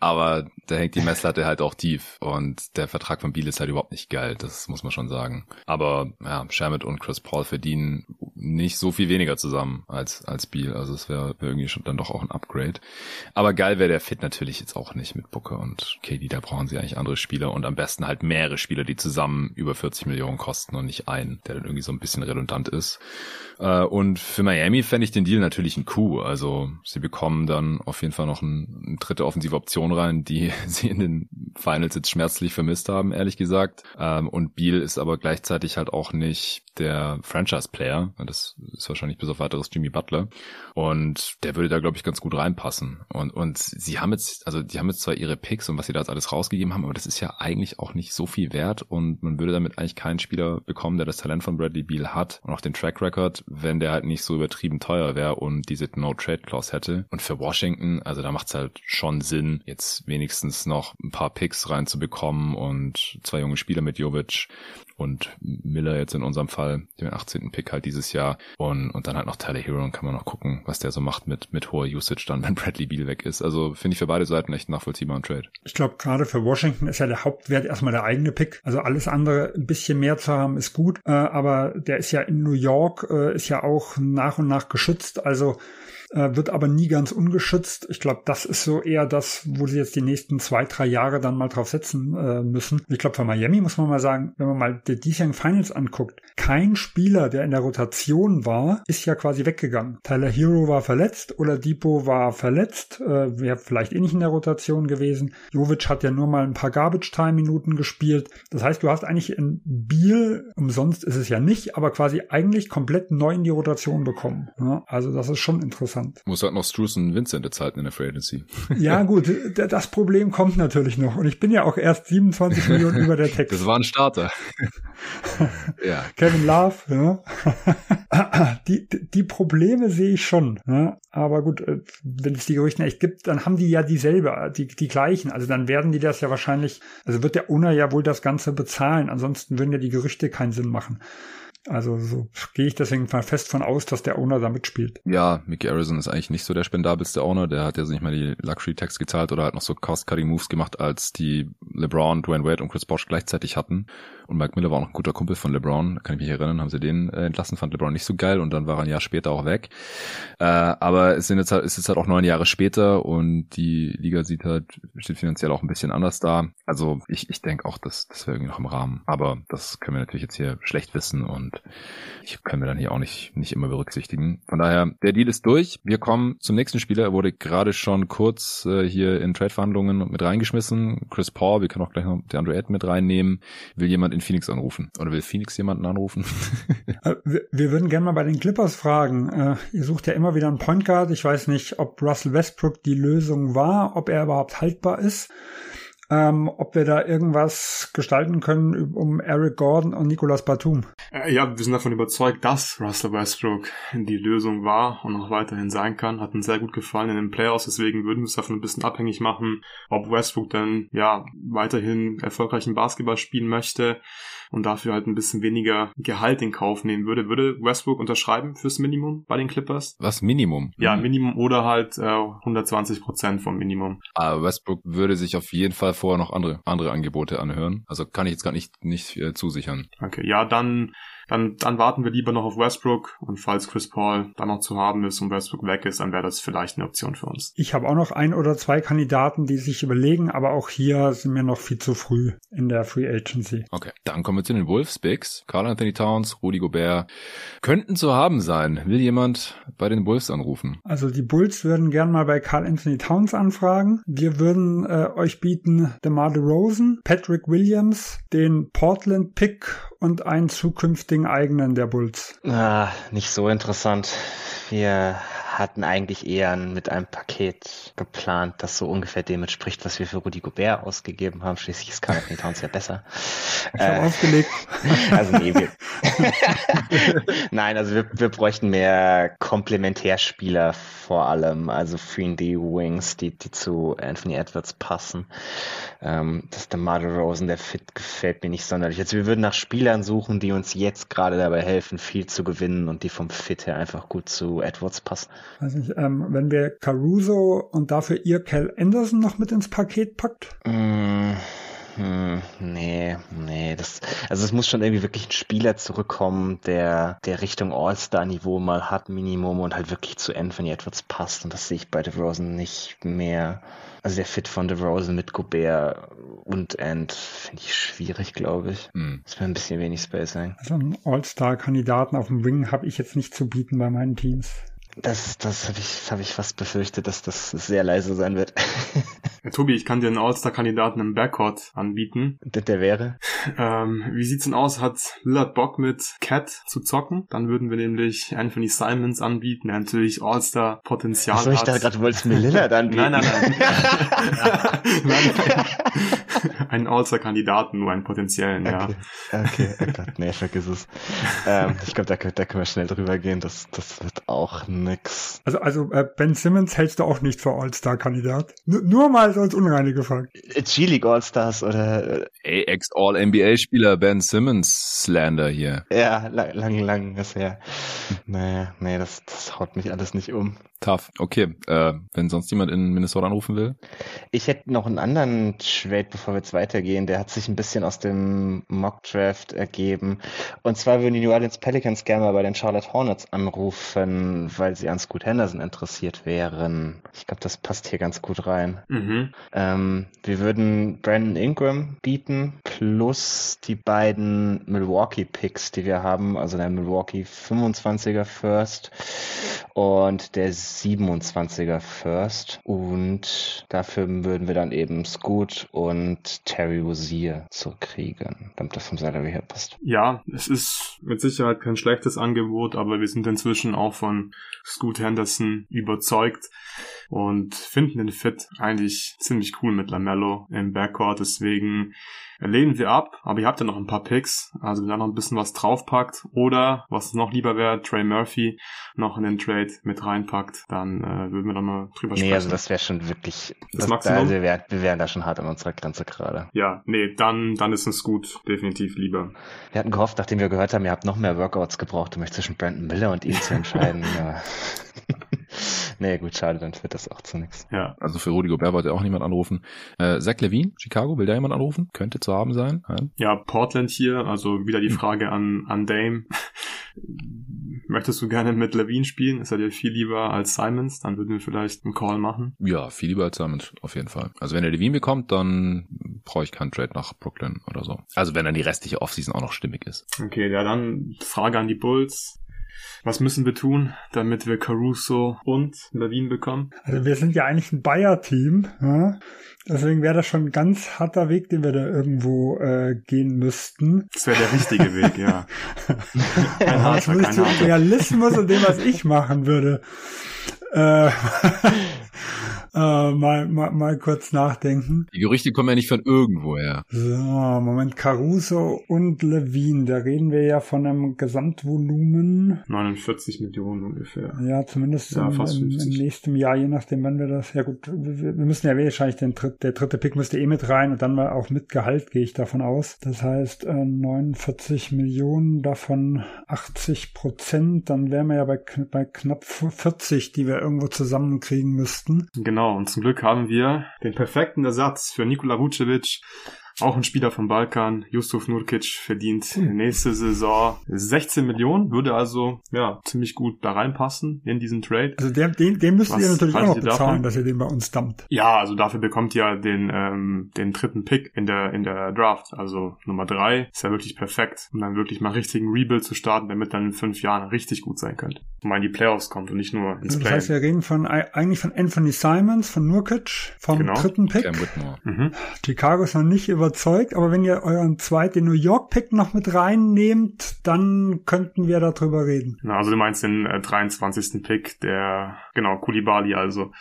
S1: Aber da hängt die Messlatte halt auch tief und der Vertrag von Biel ist halt überhaupt nicht geil, das muss man schon sagen. Aber ja, Shamit und Chris Paul verdienen nicht so viel weniger zusammen als, als Biel. Also es wäre wär irgendwie schon dann doch auch ein Upgrade. Aber geil wäre der Fit natürlich jetzt auch nicht mit Booker und KD, da brauchen sie eigentlich andere Spieler und am besten halt mehrere Spieler, die zusammen über 40 Millionen kosten und nicht einen, der dann irgendwie so ein bisschen redundant ist. Äh, und für Miami fände ich den Deal natürlich ein Coup. Also sie bekommen dann auf jeden Fall noch ein, eine dritte offensive Option rein, die sie in den Finals jetzt schmerzlich vermisst haben, ehrlich gesagt. Ähm, und Beal ist aber gleichzeitig halt auch nicht der Franchise-Player. Das ist wahrscheinlich bis auf weiteres Jimmy Butler. Und der würde da, glaube ich, ganz gut reinpassen. Und, und sie haben jetzt, also die haben jetzt zwar ihre Picks und was sie da jetzt alles rausgegeben haben, aber das ist ja eigentlich auch nicht so viel wert und man würde damit eigentlich keinen Spieler bekommen, der das Talent von Bradley Beal hat und auch den Track Record, wenn der halt nicht so übertrieben teuer wäre und diese No-Trade-Clause hätte. Und für Washington, also da macht es halt schon Sinn, jetzt wenigstens noch ein paar Picks reinzubekommen und zwei junge Spieler mit Jovic und Miller jetzt in unserem Fall, den 18. Pick halt dieses Jahr und, und dann halt noch Tyler Hero und kann man noch gucken, was der so macht mit, mit hoher Usage dann, wenn Bradley Beal weg ist. Also finde ich für beide Seiten echt nachvollziehbar ein Trade.
S3: Ich glaube, gerade für Washington ist ja der Hauptwert erstmal der eigene Pick. Also alles andere ein bisschen mehr zu haben ist gut, äh, aber der ist ja in New York, äh, ist ja auch nach und nach geschützt. Also äh, wird aber nie ganz ungeschützt. Ich glaube, das ist so eher das, wo sie jetzt die nächsten zwei, drei Jahre dann mal drauf setzen äh, müssen. Ich glaube, für Miami muss man mal sagen, wenn man mal die diesjährigen Finals anguckt, kein Spieler, der in der Rotation war, ist ja quasi weggegangen. Tyler Hero war verletzt oder Depot war verletzt, äh, wäre vielleicht eh nicht in der Rotation gewesen. Jovic hat ja nur mal ein paar Garbage-Time-Minuten gespielt. Das heißt, du hast eigentlich in Biel, umsonst ist es ja nicht, aber quasi eigentlich komplett neu in die Rotation bekommen. Ja, also das ist schon interessant interessant.
S1: Muss halt noch Struce und Vincent Zeiten in der Free Agency.
S3: Ja, gut, das Problem kommt natürlich noch. Und ich bin ja auch erst 27 Millionen über der Text.
S1: Das war ein Starter.
S3: ja. Kevin Love, ja. die, die Probleme sehe ich schon. Ja. Aber gut, äh, wenn es die Gerüchte echt gibt, dann haben die ja dieselbe, die, die gleichen. Also dann werden die das ja wahrscheinlich, also wird der Owner ja wohl das Ganze bezahlen. Ansonsten würden ja die Gerüchte keinen Sinn machen. Also so gehe ich deswegen mal fest von aus, dass der Owner da mitspielt.
S1: Ja, Mickey Harrison ist eigentlich nicht so der spendabelste Owner. Der hat ja nicht mal die Luxury Tax gezahlt oder hat noch so Cost-Cutting-Moves gemacht, als die LeBron, Dwayne Wade und Chris Bosh gleichzeitig hatten. Und Mike Miller war auch ein guter Kumpel von LeBron. Kann ich mich erinnern, haben sie den äh, entlassen, fand LeBron nicht so geil und dann war er ein Jahr später auch weg. Äh, aber es sind jetzt halt, ist halt auch neun Jahre später und die Liga sieht halt, steht finanziell auch ein bisschen anders da. Also ich, ich denke auch, dass das wäre irgendwie noch im Rahmen. Aber das können wir natürlich jetzt hier schlecht wissen und ich können wir dann hier auch nicht, nicht immer berücksichtigen. Von daher, der Deal ist durch. Wir kommen zum nächsten Spieler. Er wurde gerade schon kurz äh, hier in Trade-Verhandlungen mit reingeschmissen. Chris Paul, wir können auch gleich noch der Andrew Ed mit reinnehmen. Will jemand in Phoenix anrufen? Oder will Phoenix jemanden anrufen?
S3: Äh, wir, wir, würden gerne mal bei den Clippers fragen. Äh, ihr sucht ja immer wieder einen Point Guard. Ich weiß nicht, ob Russell Westbrook die Lösung war, ob er überhaupt haltbar ist ähm, ob wir da irgendwas gestalten können um Eric Gordon und Nicolas Batum.
S2: Äh, ja, wir sind davon überzeugt, dass Russell Westbrook die Lösung war und noch weiterhin sein kann. Hat uns sehr gut gefallen in den Playoffs, deswegen würden wir es davon ein bisschen abhängig machen, ob Westbrook dann ja weiterhin erfolgreichen Basketball spielen möchte und dafür halt ein bisschen weniger Gehalt in Kauf nehmen würde. Würde Westbrook unterschreiben fürs Minimum bei den Clippers?
S1: Was Minimum?
S2: Ja, Minimum oder halt äh, 120 Prozent vom Minimum.
S1: Aber Westbrook würde sich auf jeden Fall vorher noch andere andere Angebote anhören. Also kann ich jetzt gar nicht nicht äh, zusichern.
S2: Okay, ja, dann dann, dann warten wir lieber noch auf Westbrook und falls Chris Paul dann noch zu haben ist und Westbrook weg ist, dann wäre das vielleicht eine Option für uns.
S3: Ich habe auch noch ein oder zwei Kandidaten, die sich überlegen, aber auch hier sind wir noch viel zu früh in der Free Agency.
S1: Okay, dann kommen wir zu den Wolves Bigs. Carl Anthony Towns, Rudy Gobert könnten zu haben sein. Will jemand bei den Wolves anrufen?
S3: Also die Bulls würden gern mal bei Carl Anthony Towns anfragen. Wir würden äh, euch bieten DeMar DeRozan, Patrick Williams, den Portland Pick und einen zukünftigen eigenen der Bulls?
S4: Ah, nicht so interessant. Wir hatten eigentlich eher mit einem Paket geplant, das so ungefähr dem entspricht, was wir für Rudi Gobert ausgegeben haben. Schließlich ist Carlton Towns ja besser.
S3: Ich habe äh, aufgelegt.
S4: Also nee, wir Nein, also wir, wir bräuchten mehr Komplementärspieler vor allem, also 3D Wings, die, die zu Anthony Edwards passen. Ähm, der Marder Rosen, der Fit gefällt mir nicht sonderlich. Also wir würden nach Spielern suchen, die uns jetzt gerade dabei helfen, viel zu gewinnen und die vom Fit her einfach gut zu Edwards passen.
S3: Weiß nicht, ähm, wenn wir Caruso und dafür ihr Cal Anderson noch mit ins Paket packt?
S4: Mm. Hm, nee, nee, das, also es muss schon irgendwie wirklich ein Spieler zurückkommen, der, der Richtung All-Star-Niveau mal hat, Minimum und halt wirklich zu Anthony Edwards passt und das sehe ich bei DeRozan nicht mehr. Also der Fit von DeRozan mit Gobert und End finde ich schwierig, glaube ich. Hm. Das wäre ein bisschen wenig Spacing.
S3: Also einen All-Star-Kandidaten auf dem Wing habe ich jetzt nicht zu bieten bei meinen Teams.
S4: Das, das habe ich, hab ich fast befürchtet, dass das sehr leise sein wird.
S2: Tobi, ich kann dir einen All-Star-Kandidaten im Backcourt anbieten.
S4: Der, der wäre?
S2: Ähm, wie sieht's denn aus? Hat Lillard Bock mit Cat zu zocken? Dann würden wir nämlich Anthony Simons anbieten, der natürlich All-Star-Potenzial hat.
S4: ich dachte gerade, du wolltest mir Lillard anbieten.
S2: Nein, nein, nein. nein, nein. Einen All-Star-Kandidaten, nur einen potenziellen, ja.
S4: Okay, okay, oh Gott, nee, vergiss es. ähm, ich glaube, da, da können wir schnell drüber gehen. Das, das wird auch nix.
S3: Also, also äh, Ben Simmons hältst du auch nicht für All-Star-Kandidat. Nur mal so als Unreine gefragt.
S4: G-League All-Stars oder
S1: Ey, Ex-All-NBA-Spieler Ben Simmons Slander hier.
S4: ja, lang, lang, lang ist her. Nee, nee, das, das haut mich alles nicht um.
S1: Tough. Okay, äh, wenn sonst jemand in Minnesota anrufen will.
S4: Ich hätte noch einen anderen Trade, bevor wir jetzt weitergehen. Der hat sich ein bisschen aus dem Mock-Draft ergeben. Und zwar würden die New Orleans Pelicans gerne mal bei den Charlotte Hornets anrufen, weil sie an Scoot Henderson interessiert wären. Ich glaube, das passt hier ganz gut rein.
S2: Mhm.
S4: Ähm, wir würden Brandon Ingram bieten, plus die beiden Milwaukee-Picks, die wir haben. Also der Milwaukee 25er First und der 27er First. Und dafür würden wir dann eben Scoot und Terry Rozier zurückkriegen, damit das vom Salary her passt.
S2: Ja, es ist mit Sicherheit kein schlechtes Angebot, aber wir sind inzwischen auch von Scoot Henderson überzeugt und finden den Fit eigentlich ziemlich cool mit Lamello im Backcourt. Deswegen lehnen wir ab, aber ihr habt ja noch ein paar Picks, also wenn da noch ein bisschen was draufpackt oder was noch lieber wäre, Trey Murphy noch in den Trade mit reinpackt, dann äh, würden wir da mal drüber
S4: Nee,
S2: sprechen.
S4: also das wäre schon wirklich,
S2: Das
S4: das
S2: Maximum?
S4: Also wir, wär, wir wären da schon hart an unserer Grenze gerade.
S2: ja, nee, dann, dann ist es gut, definitiv lieber.
S4: Wir hatten gehofft, nachdem wir gehört haben, ihr habt noch mehr Workouts gebraucht, um euch zwischen Brandon Miller und ihm zu entscheiden. ja. nee, gut, schade, dann wird das auch zu nichts.
S2: Ja,
S1: Also für Rudy Gobert wollte auch niemand anrufen. Äh, Zach Levine, Chicago, will da jemand anrufen? Könnte zu haben sein. Nein?
S2: Ja, Portland hier, also wieder die Frage an, an Dame. Möchtest du gerne mit Levine spielen? Ist er dir viel lieber als Simons? Dann würden wir vielleicht einen Call machen.
S1: Ja, viel lieber als Simons, auf jeden Fall. Also wenn er Levine bekommt, dann brauche ich keinen Trade nach Brooklyn oder so. Also wenn dann die restliche Offseason auch noch stimmig ist.
S2: Okay, ja, dann Frage an die Bulls. Was müssen wir tun, damit wir Caruso und Levine bekommen?
S3: Also wir sind ja eigentlich ein Bayer-Team. Ja? Deswegen wäre das schon ein ganz harter Weg, den wir da irgendwo äh, gehen müssten.
S2: Das wäre der richtige Weg, ja. Kein
S3: Aber
S2: harter, kein
S3: zum
S2: harter.
S3: Realismus und dem, was ich machen würde. Äh, äh, mal, mal, mal kurz nachdenken.
S1: Die Gerüchte kommen ja nicht von irgendwoher.
S3: So, Moment, Caruso und Levine, da reden wir ja von einem Gesamtvolumen,
S2: 49 Millionen ungefähr.
S3: ja, zumindest
S2: Ja,
S3: im,
S2: fast
S3: im, im
S2: 50.
S3: nächsten Jahr, je nachdem, wann wir das, ja gut, wir, wir müssen ja wahrscheinlich den dritt, der dritte Pick müsste eh mit rein und dann mal auch mit Gehalt, gehe ich davon aus. Das heißt, äh, 49 Millionen, davon 80 Prozent, dann wären wir ja bei, bei knapp 40, die wir irgendwo zusammenkriegen müssten.
S2: Genau, und zum Glück haben wir den perfekten Ersatz für Nikola Vucevic. Auch ein Spieler vom Balkan, Yusuf Nurkic, verdient nächste Saison 16 Millionen, würde also ja ziemlich gut da reinpassen in diesen Trade.
S3: Also der, den, den müsst
S2: Was
S3: ihr natürlich auch noch bezahlen,
S2: davon?
S3: dass ihr den bei uns dumpt.
S2: Ja, also dafür bekommt ihr den ähm, den dritten Pick in der in der Draft, also Nummer drei, ist ja wirklich perfekt, um dann wirklich mal richtigen Rebuild zu starten, damit dann in fünf Jahren richtig gut sein könnt, um mal in die Playoffs kommt und nicht nur ins
S3: Also das
S2: Play.
S3: heißt, wir reden von eigentlich von Anthony Simons, von Nurkic, vom
S2: Genau.
S3: dritten Pick.
S2: Mhm.
S3: Chicago ist noch nicht überzeugt, aber wenn ihr euren zweiten New York Pick noch mit reinnehmt, dann könnten wir darüber reden.
S2: Na, also du meinst den äh, 23. Pick, der, genau, Kulibali also.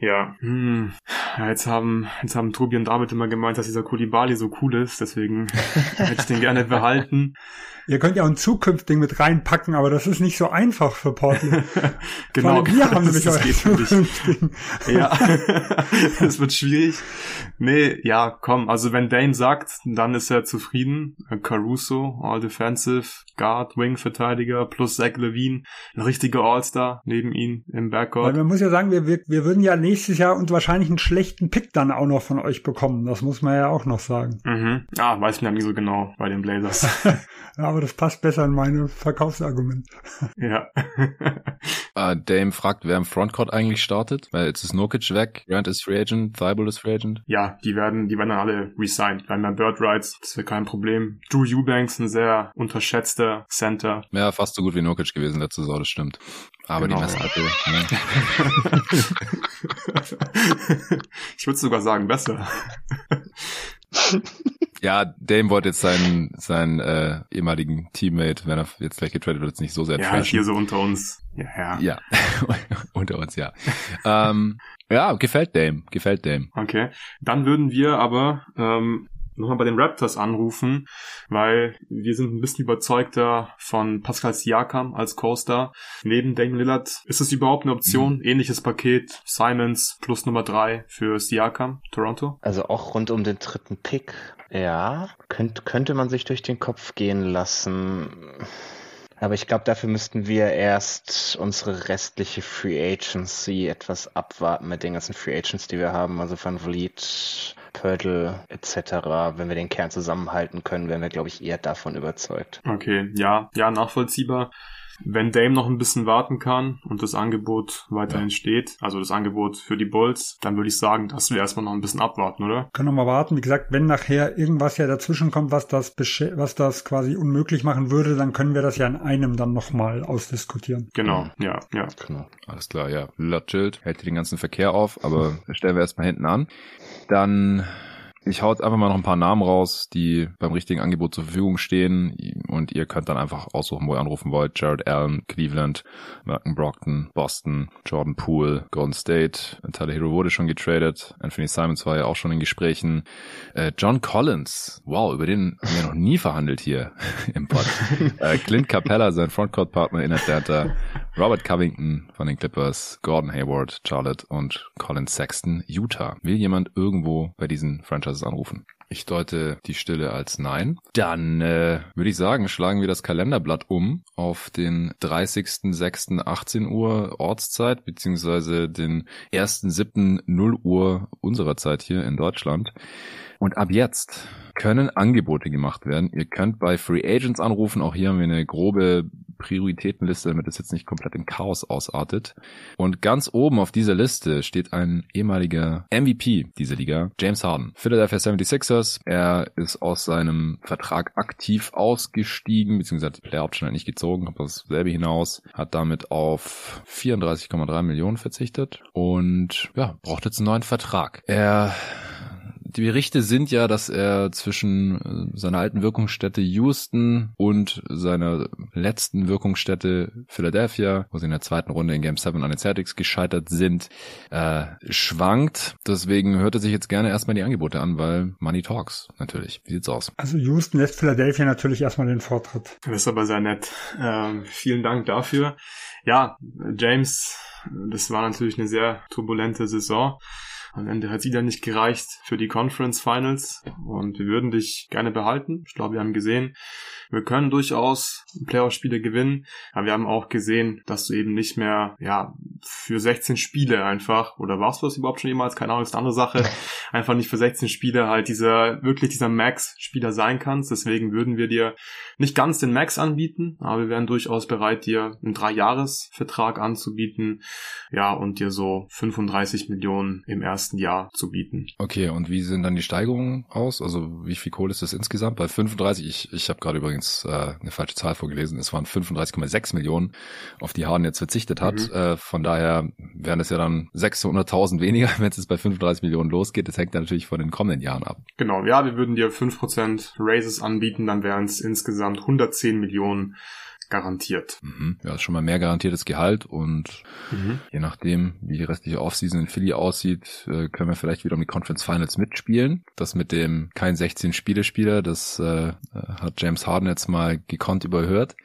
S2: Ja, hm. ja, jetzt haben, jetzt haben Tobi und David immer gemeint, dass dieser Kulibali so cool ist, deswegen hätte ich den gerne behalten.
S3: Ihr könnt ja auch einen zukünftigen mit reinpacken, aber das ist nicht so einfach für Portland.
S2: genau,
S3: allem wir haben
S2: das,
S3: nämlich zukünftigen.
S2: Ja, das wird schwierig. Nee, ja, komm, also wenn Dame sagt, dann ist er zufrieden. Caruso, All Defensive, Guard, Wing-Verteidiger, plus Zach Levine, ein richtiger All-Star neben ihm im
S3: Weil
S2: Backcourt.
S3: man muss ja sagen, wir, wir, wir würden ja nächstes Jahr und wahrscheinlich einen schlechten Pick dann auch noch von euch bekommen. Das muss man ja auch noch sagen.
S2: Mhm. Ah, weiß man ja nie so genau bei den Blazers.
S3: Ja, aber das passt besser in meine Verkaufsargumente.
S2: ja.
S1: Äh, Dame fragt, wer im Frontcourt eigentlich startet, weil jetzt ist Nurkic weg, Grant ist Free Agent, Thibault ist Free Agent.
S2: ja, die werden, die werden dann alle resigned. Bleiben bei Bird Rights, das wäre kein Problem. Drew Eubanks, ein sehr unterschätzter Center.
S1: Ja, fast so gut wie Nurkic gewesen letzte Saison, das stimmt. Aber genau. die Messlatte. Ne?
S2: ich würde sogar sagen, besser.
S1: Ja, Dame wollte jetzt seinen, seinen äh, ehemaligen Teammate, wenn er jetzt gleich getradet wird, jetzt nicht so sehr
S2: Ja, trashen. hier so unter uns. Ja, ja.
S1: ja. unter uns, ja. ähm, ja, gefällt Dame, gefällt Dame.
S2: Okay, dann würden wir aber ähm, nochmal bei den Raptors anrufen, weil wir sind ein bisschen überzeugter von Pascal Siakam als Co-Star. Neben Dame Lillard ist es überhaupt eine Option? Mhm. Ähnliches Paket, Simons plus Nummer drei für Siakam, Toronto?
S4: Also auch rund um den dritten Pick, ja, könnt, könnte man sich durch den Kopf gehen lassen. Aber ich glaube, dafür müssten wir erst unsere restliche Free Agency etwas abwarten mit den ganzen Free Agents, die wir haben. Also Van Vliet, Pörtl etc. Wenn wir den Kern zusammenhalten können, wären wir, glaube ich, eher davon überzeugt.
S2: Okay, ja, ja, nachvollziehbar. Wenn Dame noch ein bisschen warten kann und das Angebot weiterhin ja. steht, also das Angebot für die Bulls, dann würde ich sagen, dass wir erstmal noch ein bisschen abwarten, oder?
S3: Können wir mal warten. Wie gesagt, wenn nachher irgendwas ja dazwischen kommt, was das, was das quasi unmöglich machen würde, dann können wir das ja in einem dann nochmal ausdiskutieren.
S2: Genau, ja, ja.
S1: Genau. Alles klar, ja. Lillard chillt, hält den ganzen Verkehr auf, aber stellen wir erstmal hinten an. Dann ich hau jetzt einfach mal noch ein paar Namen raus, die beim richtigen Angebot zur Verfügung stehen und ihr könnt dann einfach aussuchen, wo ihr anrufen wollt. Jared Allen, Cleveland, Merton Brockton, Boston, Jordan Poole, Golden State, Tyler Hero wurde schon getradet, Anthony Simons war ja auch schon in Gesprächen. Äh, John Collins, wow, über den haben wir noch nie verhandelt hier im Pod. äh, Clint Capella, sein Frontcourt-Partner in Atlanta, Robert Covington von den Clippers, Gordon Hayward, Charlotte und Colin Sexton, Utah. Will jemand irgendwo bei diesen Franchises anrufen? Ich deute die Stille als Nein. Dann äh, würde ich sagen, schlagen wir das Kalenderblatt um auf den 30.06.18 Uhr Ortszeit, beziehungsweise den 1.07. 0 Uhr unserer Zeit hier in Deutschland. Und ab jetzt können Angebote gemacht werden. Ihr könnt bei Free Agents anrufen. Auch hier haben wir eine grobe Prioritätenliste, damit es jetzt nicht komplett im Chaos ausartet. Und ganz oben auf dieser Liste steht ein ehemaliger MVP dieser Liga, James Harden. Philadelphia 76ers. Er ist aus seinem Vertrag aktiv ausgestiegen, beziehungsweise die Player Option hat nicht gezogen, kommt dasselbe hinaus, hat damit auf 34,3 Millionen verzichtet und ja, braucht jetzt einen neuen Vertrag. Er die Berichte sind ja, dass er zwischen äh, seiner alten Wirkungsstätte Houston und seiner letzten Wirkungsstätte Philadelphia, wo sie in der zweiten Runde in Game 7 an den Celtics gescheitert sind, äh, schwankt. Deswegen hört er sich jetzt gerne erstmal die Angebote an, weil Money talks natürlich. Wie sieht's aus?
S3: Also Houston lässt Philadelphia natürlich erstmal den Vortritt.
S2: Das ist aber sehr nett. Ähm, vielen Dank dafür. Ja, James, das war natürlich eine sehr turbulente Saison. Am Ende hat sie dann nicht gereicht für die Conference Finals und wir würden dich gerne behalten. Ich glaube, wir haben gesehen, wir können durchaus Playoff-Spiele gewinnen, aber wir haben auch gesehen, dass du eben nicht mehr, ja, für 16 Spiele einfach, oder warst du das überhaupt schon jemals? Keine Ahnung, ist eine andere Sache. Einfach nicht für 16 Spiele halt dieser, wirklich dieser Max-Spieler sein kannst. Deswegen würden wir dir nicht ganz den Max anbieten, aber wir wären durchaus bereit, dir einen Drei-Jahres-Vertrag anzubieten, ja, und dir so 35 Millionen im ersten Jahr zu bieten.
S1: Okay, und wie sehen dann die Steigerungen aus? Also wie viel Kohle ist das insgesamt? Bei 35, ich, ich habe gerade übrigens übrigens äh, eine falsche Zahl vorgelesen. Es waren 35,6 Millionen, auf die Harden jetzt verzichtet hat. Mhm. Äh, von daher wären es ja dann 600.000 weniger, wenn es jetzt bei 35 Millionen losgeht. Das hängt dann natürlich von den kommenden Jahren ab.
S2: Genau, ja, wir würden dir 5% Raises anbieten, dann wären es insgesamt 110 Millionen garantiert.
S1: Mhm. Ja, ist schon mal mehr garantiertes Gehalt und mhm. je nachdem, wie die restliche Offseason in Philly aussieht, äh, können wir vielleicht wieder um die Conference Finals mitspielen. Das mit dem kein 16-Spiele-Spieler, das äh, hat James Harden jetzt mal gekonnt überhört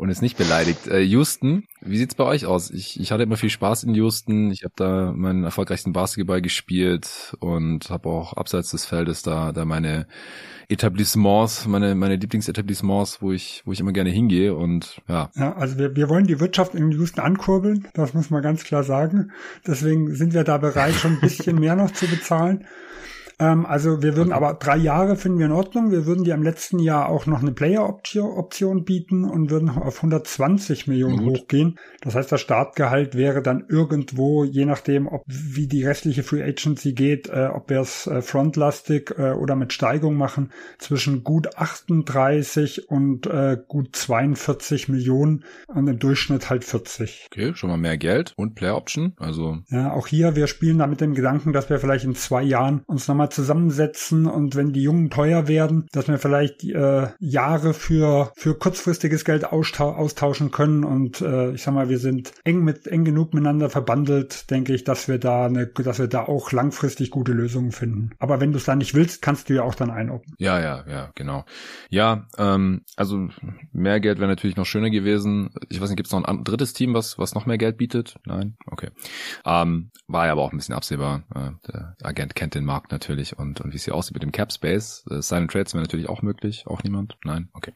S1: und ist nicht beleidigt. Äh, Houston, wie sieht's bei euch aus? Ich, ich hatte immer viel Spaß in Houston. Ich habe da meinen erfolgreichsten Basketball gespielt und habe auch abseits des Feldes da, da meine Etablissements, meine, meine Lieblingsetablissements, wo ich, wo ich immer gerne hingehe und ja.
S3: Ja, also wir, wir wollen die Wirtschaft in Houston ankurbeln, das muss man ganz klar sagen. Deswegen sind wir da bereit, schon ein bisschen mehr noch zu bezahlen. Ähm, also wir würden okay. aber drei Jahre finden wir in Ordnung. Wir würden dir im letzten Jahr auch noch eine Player-Option bieten und würden auf 120 Millionen Gut. hochgehen. Das heißt, das Startgehalt wäre dann irgendwo, je nachdem, ob wie die restliche Free Agency geht, äh, ob wir es äh, frontlastig äh, oder mit Steigung machen, zwischen gut 38 und äh, gut 42 Millionen und im Durchschnitt halt 40.
S1: Okay, schon mal mehr Geld und Player Option. Also
S3: ja, auch hier, wir spielen da mit dem Gedanken, dass wir vielleicht in zwei Jahren uns nochmal zusammensetzen und wenn die Jungen teuer werden, dass wir vielleicht äh, Jahre für für kurzfristiges Geld austauschen können und äh, ich sag mal, wir sind eng mit eng genug miteinander verbandelt, denke ich, dass wir da eine, dass wir da auch langfristig gute Lösungen finden. Aber wenn du es dann nicht willst, kannst du ja auch dann einordnen.
S1: Ja, ja, ja, genau. Ja, ähm, also mehr Geld wäre natürlich noch schöner gewesen. Ich weiß nicht, gibt es noch ein drittes Team, was was noch mehr Geld bietet? Nein, okay. Ähm, war ja aber auch ein bisschen absehbar. Äh, der Agent kennt den Markt natürlich und und wie es aussieht mit dem Cap Space. Äh, Silent Trades wäre natürlich auch möglich. Auch niemand? Nein, okay.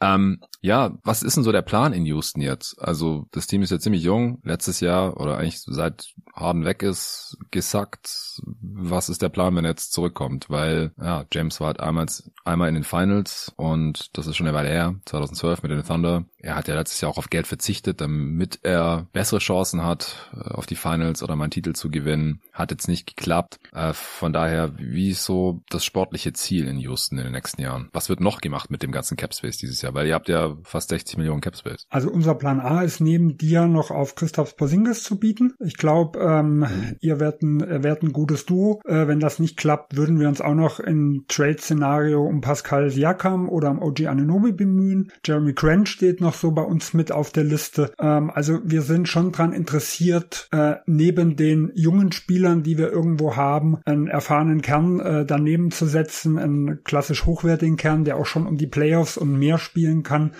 S1: Ähm, ja, was ist denn so der Plan in Houston jetzt? Also das Team ist ja ziemlich jung. Letztes Jahr oder eigentlich seit Harden weg ist, gesackt. Was ist der Plan, wenn er jetzt zurückkommt? Weil ja, James war halt einmal, einmal in den Finals und das ist schon eine Weile her, 2012 mit den Thunder. Er hat ja letztes Jahr auch auf Geld verzichtet, damit er bessere Chancen hat, äh, auf die Finals oder mal einen Titel zu gewinnen. Hat jetzt nicht geklappt. Äh, von daher, wie ist so das sportliche Ziel in Houston in den nächsten Jahren? Was wird noch gemacht mit dem ganzen Capspace dieses Jahr? Weil ihr habt ja fast 60 Millionen Capspace.
S3: Also unser Plan A ist neben dir noch auf Christoph Porzingis zu bieten. Ich glaube, ähm, mhm. ihr werdet ein, werdet ein gutes Duo. Äh, wenn das nicht klappt, würden wir uns auch noch in Trade-Szenario um Pascal Siakam oder um OG Ananobi bemühen. Jeremy Grant steht noch so bei uns mit auf der Liste. Ähm, also wir sind schon dran interessiert, äh, neben den jungen Spielern, die wir irgendwo haben, einen erfahrenen Kern äh, daneben zu setzen, einen klassisch hochwertigen Kern, der auch schon um die Playoffs und mehr spielen kann.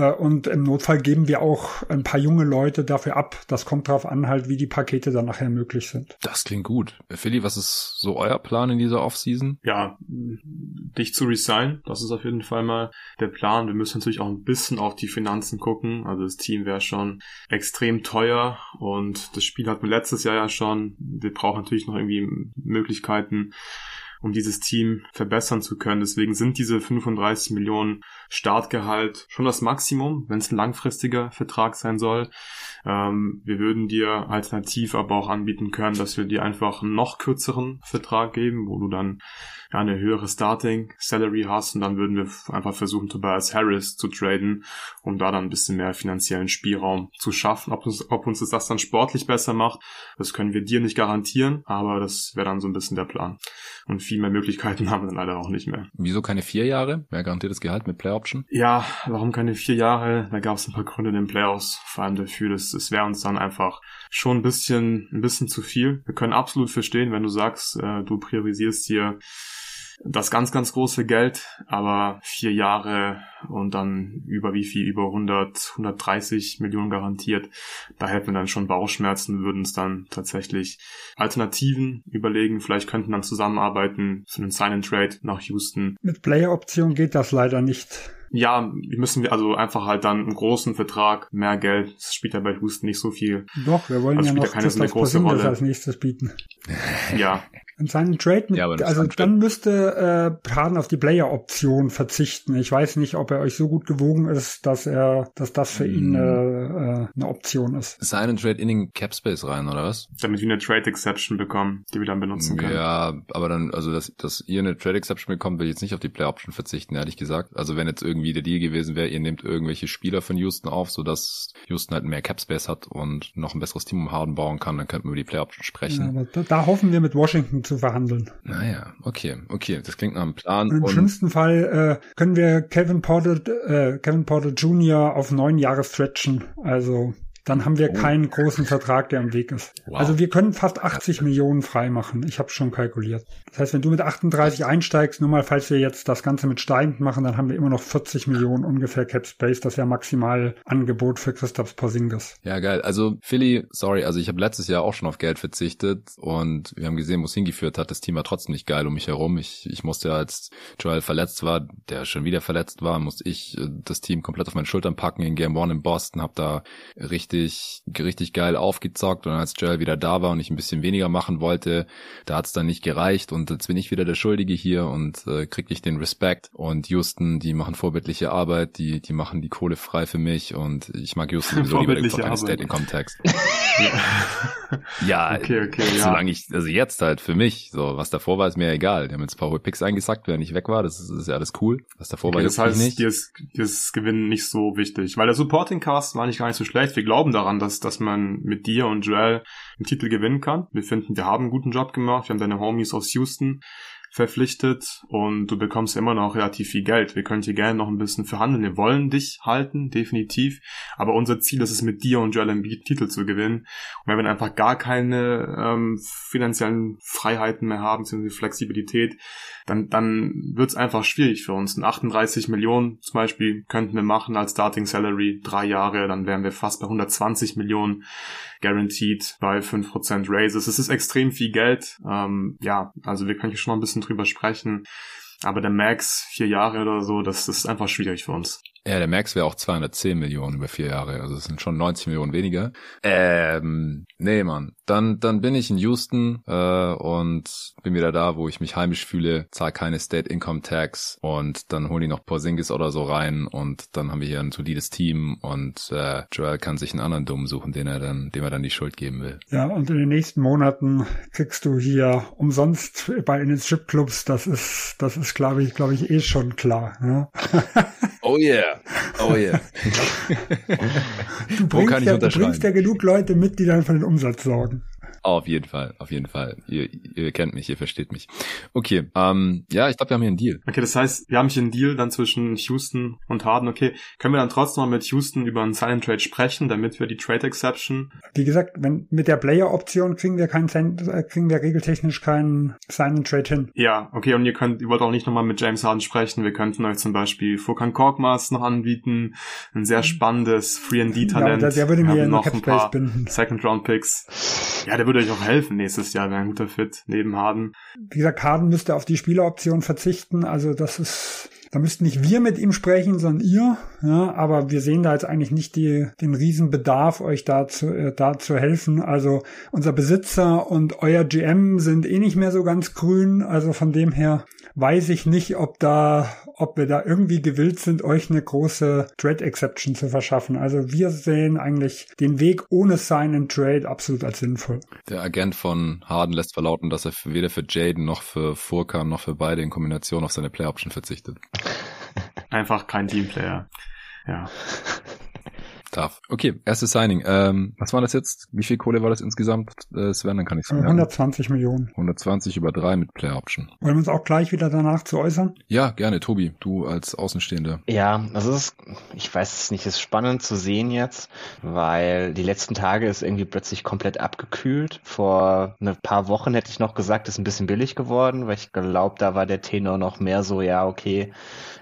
S3: Äh, und im Notfall geben wir auch ein paar junge Leute dafür ab. Das kommt darauf an, halt, wie die Pakete dann nachher möglich sind.
S1: Das klingt gut. Philly, was ist so euer Plan in dieser Offseason?
S2: Ja, dich zu resignen, das ist auf jeden Fall mal der Plan. Wir müssen natürlich auch ein bisschen auf die Finanzen gucken. Also das Team wäre schon extrem teuer und das Spiel hatten wir letztes Jahr ja schon. Wir brauchen natürlich noch irgendwie Möglichkeiten, um dieses Team verbessern zu können. Deswegen sind diese 35 Millionen Startgehalt schon das Maximum, wenn es ein langfristiger Vertrag sein soll. Ähm, wir würden dir alternativ aber auch anbieten können, dass wir dir einfach einen noch kürzeren Vertrag geben, wo du dann eine höhere Starting Salary hast und dann würden wir einfach versuchen, Tobias Harris zu traden, um da dann ein bisschen mehr finanziellen Spielraum zu schaffen. Ob uns, ob uns das dann sportlich besser macht, das können wir dir nicht garantieren, aber das wäre dann so ein bisschen der Plan. Und viel mehr Möglichkeiten haben wir dann leider auch nicht mehr.
S1: Wieso keine vier Jahre? Wer garantiert das Gehalt mit Play Option?
S2: Ja, warum keine vier Jahre? Da gab es ein paar Gründe in den Playoffs, vor allem dafür, dass es wäre uns dann einfach schon ein bisschen, ein bisschen zu viel. Wir können absolut verstehen, wenn du sagst, äh, du priorisierst hier das ganz, ganz große Geld, aber vier Jahre und dann über wie viel? Über 100, 130 Millionen garantiert. Da hätten wir dann schon Bauchschmerzen, würden uns dann tatsächlich Alternativen überlegen. Vielleicht könnten dann zusammenarbeiten für einen Sign-and-Trade nach Houston.
S3: Mit Player-Option geht das leider nicht.
S2: Ja, müssen wir also einfach halt dann einen großen Vertrag, mehr Geld. Das spielt ja bei Houston nicht so viel.
S3: Doch, wir wollen also ja noch ja keine so eine große Rolle. als nächstes bieten.
S2: Ja,
S3: in seinen Trade mit, ja, also dann müsste äh, Harden auf die Player-Option verzichten. Ich weiß nicht, ob er euch so gut gewogen ist, dass er, dass das für ihn äh, äh, eine Option ist.
S1: Seinen Trade in den Cap Space rein, oder was?
S2: Damit wir eine Trade Exception bekommen, die wir dann benutzen können.
S1: Ja, aber dann, also dass, dass ihr eine Trade Exception bekommt, will ich jetzt nicht auf die Player Option verzichten, ehrlich gesagt. Also wenn jetzt irgendwie der Deal gewesen wäre, ihr nehmt irgendwelche Spieler von Houston auf, sodass Houston halt mehr Cap Space hat und noch ein besseres Team um Harden bauen kann, dann könnten wir über die Player Option sprechen. Ja,
S3: aber da, da hoffen wir mit Washington zu verhandeln.
S1: Naja, okay, okay, das klingt nach einem Plan.
S3: Und Im und schlimmsten Fall äh, können wir Kevin Porter, äh, Kevin Porter Jr. auf neun Jahre stretchen. Also dann haben wir oh. keinen großen Vertrag, der im Weg ist. Wow. Also wir können fast 80 Millionen freimachen. Ich habe schon kalkuliert. Das heißt, wenn du mit 38 einsteigst, nur mal falls wir jetzt das Ganze mit steigend machen, dann haben wir immer noch 40 Millionen ungefähr Cap Space. Das ist ja maximal Angebot für Christoph Porzingis.
S1: Ja, geil. Also Philly, sorry, also ich habe letztes Jahr auch schon auf Geld verzichtet und wir haben gesehen, wo es hingeführt hat. Das Team war trotzdem nicht geil um mich herum. Ich, ich musste, als Joel verletzt war, der schon wieder verletzt war, musste ich äh, das Team komplett auf meinen Schultern packen in Game One in Boston, habe da richtig richtig, richtig geil aufgezockt und als Joel wieder da war und ich ein bisschen weniger machen wollte, da hat's dann nicht gereicht und jetzt bin ich wieder der Schuldige hier und äh, krieg ich den Respekt und Houston, die machen vorbildliche Arbeit, die, die machen die Kohle frei für mich und ich mag Houston sowieso lieber, gibt's State Income Tax. ja, okay, okay, solange ja. ich, also jetzt halt für mich, so, was davor war, ist mir egal. Die haben jetzt ein paar hohe Picks eingesackt, während ich weg war, das ist, ist ja alles cool. Was davor okay, war,
S2: das heißt, nicht. Dir ist, dir ist Gewinnen nicht so wichtig, weil der Supporting Cast war nicht gar nicht so schlecht. Wir glauben daran, dass, dass man mit dir und Joel einen Titel gewinnen kann. Wir finden, wir haben einen guten Job gemacht. Wir haben deine Homies aus Houston verpflichtet und du bekommst immer noch relativ viel Geld. Wir können hier gerne noch ein bisschen verhandeln. Wir wollen dich halten, definitiv. Aber unser Ziel ist es, mit dir und Joel Embiid Titel zu gewinnen. Und wenn wir einfach gar keine ähm, finanziellen Freiheiten mehr haben, beziehungsweise Flexibilität, dann, dann wird es einfach schwierig für uns. Ein 38 Millionen zum Beispiel könnten wir machen als Starting Salary, drei Jahre, dann wären wir fast bei 120 Millionen guaranteed bei 5% Raises. Es ist extrem viel Geld. Ähm, ja, also wir können hier schon noch ein bisschen drüber sprechen. Aber der Max, vier Jahre oder so, das, das ist einfach schwierig für uns.
S1: Ja, der Max wäre auch 210 Millionen über vier Jahre, also es sind schon 90 Millionen weniger. Ähm, nee, Mann. Dann, dann bin ich in Houston äh, und bin wieder da, wo ich mich heimisch fühle, zahle keine State Income Tax und dann holen die noch Porzingis oder so rein und dann haben wir hier ein solides Team und äh, Joel kann sich einen anderen Dummen suchen, den er dann, dem er dann die Schuld geben will.
S3: Ja, und in den nächsten Monaten kriegst du hier umsonst bei in den Stripclubs, das ist, das ist glaube ich, glaube ich eh schon klar. Ja?
S1: Oh yeah. Oh yeah.
S3: du bringst, ja, du bringst ja genug Leute mit, die dann für den Umsatz sorgen.
S1: Auf jeden Fall, auf jeden Fall. Ihr, ihr kennt mich, ihr versteht mich. Okay, ähm, ja, ich glaube, wir haben hier einen Deal.
S2: Okay, das heißt, wir haben hier einen Deal dann zwischen Houston und Harden. Okay, können wir dann trotzdem mal mit Houston über einen Silent Trade sprechen, damit wir die Trade Exception.
S3: Wie gesagt, wenn mit der Player-Option kriegen wir keinen äh, kriegen wir regeltechnisch keinen Silent Trade hin.
S2: Ja, okay, und ihr könnt, ihr wollt auch nicht nochmal mit James Harden sprechen. Wir könnten euch zum Beispiel Furkan Korkmaz noch anbieten. Ein sehr spannendes Free-and-D-Talent.
S3: Ja, der, der würde mir noch ein paar binden.
S2: Second-Round-Picks. Ja, der würde euch auch helfen nächstes Jahr, wäre ein guter Fit neben Harden.
S3: Wie gesagt, Harden müsste auf die Spieleroption verzichten, also das ist da müssten nicht wir mit ihm sprechen, sondern ihr. Ja, aber wir sehen da jetzt eigentlich nicht die, den Riesenbedarf, euch da zu, äh, da zu helfen. Also unser Besitzer und euer GM sind eh nicht mehr so ganz grün. Also von dem her weiß ich nicht, ob da, ob wir da irgendwie gewillt sind, euch eine große Trade Exception zu verschaffen. Also wir sehen eigentlich den Weg ohne Sign and Trade absolut als sinnvoll.
S1: Der Agent von Harden lässt verlauten, dass er weder für Jaden noch für Furkan noch für beide in Kombination auf seine Play Option verzichtet.
S2: Einfach kein Teamplayer. Ja.
S1: Darf. Okay, erstes Signing. Ähm, was war das jetzt? Wie viel Kohle war das insgesamt, äh, Sven? Dann kann ich sagen.
S3: 120 Millionen.
S1: 120 über drei mit Player Option.
S3: Wollen wir uns auch gleich wieder danach zu äußern?
S1: Ja, gerne. Tobi, du als Außenstehender.
S4: Ja, also ist, ich weiß es nicht, ist spannend zu sehen jetzt, weil die letzten Tage ist irgendwie plötzlich komplett abgekühlt. Vor ein paar Wochen hätte ich noch gesagt, ist ein bisschen billig geworden, weil ich glaube, da war der Tenor noch mehr so, ja, okay,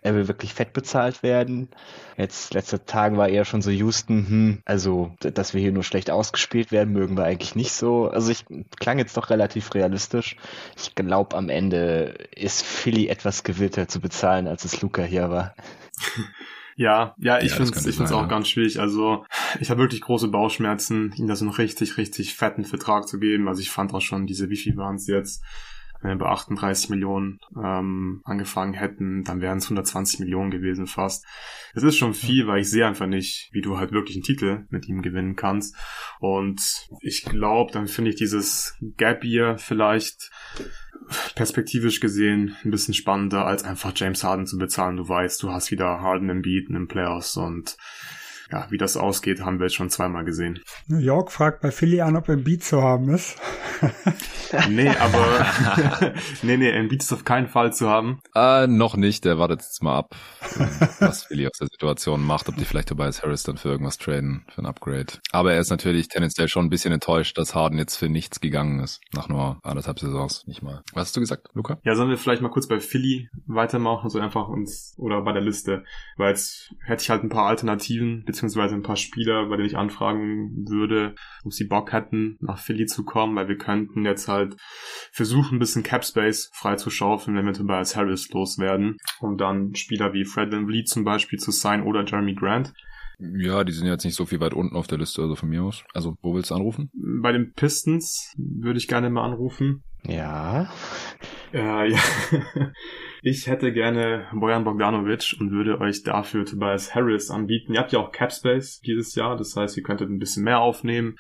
S4: er will wirklich fett bezahlt werden. Jetzt letzte Tage war eher schon so Houston, hm, also dass wir hier nur schlecht ausgespielt werden, mögen wir eigentlich nicht so. Also ich klang jetzt doch relativ realistisch. Ich glaube am Ende ist Philly etwas gewillter zu bezahlen, als es Luca hier war.
S2: Ja, ja, ich ja, finde es auch ja. ganz schwierig. Also ich habe wirklich große Bauchschmerzen, ihm da so einen richtig, richtig fetten Vertrag zu geben. Also ich fand auch schon diese, wie viel waren es jetzt? Wenn wir bei 38 Millionen ähm, angefangen hätten, dann wären es 120 Millionen gewesen fast. Es ist schon viel, weil ich sehe einfach nicht, wie du halt wirklich einen Titel mit ihm gewinnen kannst. Und ich glaube, dann finde ich dieses Gap Year vielleicht perspektivisch gesehen ein bisschen spannender, als einfach James Harden zu bezahlen. Du weißt, du hast wieder Harden im Beat in den Playoffs und ja, wie das ausgeht, haben wir jetzt schon zweimal gesehen.
S3: New York fragt bei Philly an, ob ein Beat zu haben ist.
S2: nee, aber nee, nee, ein Beat ist auf keinen Fall zu haben.
S1: Äh, noch nicht, der wartet jetzt mal ab, was Philly aus der Situation macht, ob die vielleicht Tobias Harris dann für irgendwas traden, für ein Upgrade. Aber er ist natürlich tendenziell schon ein bisschen enttäuscht, dass Harden jetzt für nichts gegangen ist, nach nur anderthalb Saisons, nicht mal. Was hast du gesagt, Luca?
S2: Ja, sollen wir vielleicht mal kurz bei Philly weitermachen, so einfach uns, oder bei der Liste, weil jetzt hätte ich halt ein paar Alternativen, beziehungsweise ein paar Spieler, bei denen ich anfragen würde, ob sie Bock hätten, nach Philly zu kommen, weil wir könnten jetzt halt versuchen, ein bisschen Cap Space frei zu schaufeln, wenn wir Tobias Harris loswerden, um dann Spieler wie Fred Van Vliet zum Beispiel zu sein oder Jeremy Grant
S1: Ja, die sind jetzt nicht so viel weit unten auf der Liste, also von mir aus. Also, wo willst du anrufen?
S2: Bei den Pistons würde ich gerne mal anrufen.
S4: Ja.
S2: Äh, ja. Ich hätte gerne Bojan Bogdanovic und würde euch dafür Tobias Harris anbieten. Ihr habt ja auch Capspace dieses Jahr, das heißt, ihr könntet ein bisschen mehr aufnehmen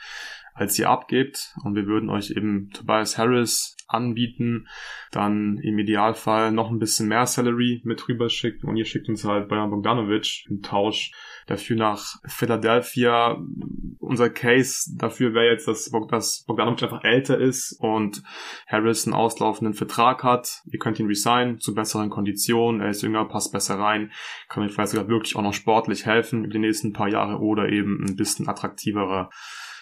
S2: als ihr abgebt. Und wir würden euch eben Tobias Harris anbieten, dann im Idealfall noch ein bisschen mehr Salary mit rüber schicken und ihr schickt uns halt Bojan Bogdanovic im Tausch dafür nach Philadelphia. Unser Case dafür wäre jetzt, dass, dass Bogdanovic einfach älter ist und Harris einen auslaufenden Vertrag hat. Ihr könnt ihn resignen zu besseren Konditionen. Er ist jünger, passt besser rein, kann euch vielleicht sogar wirklich auch noch sportlich helfen über die nächsten paar Jahre oder eben ein bisschen attraktiverer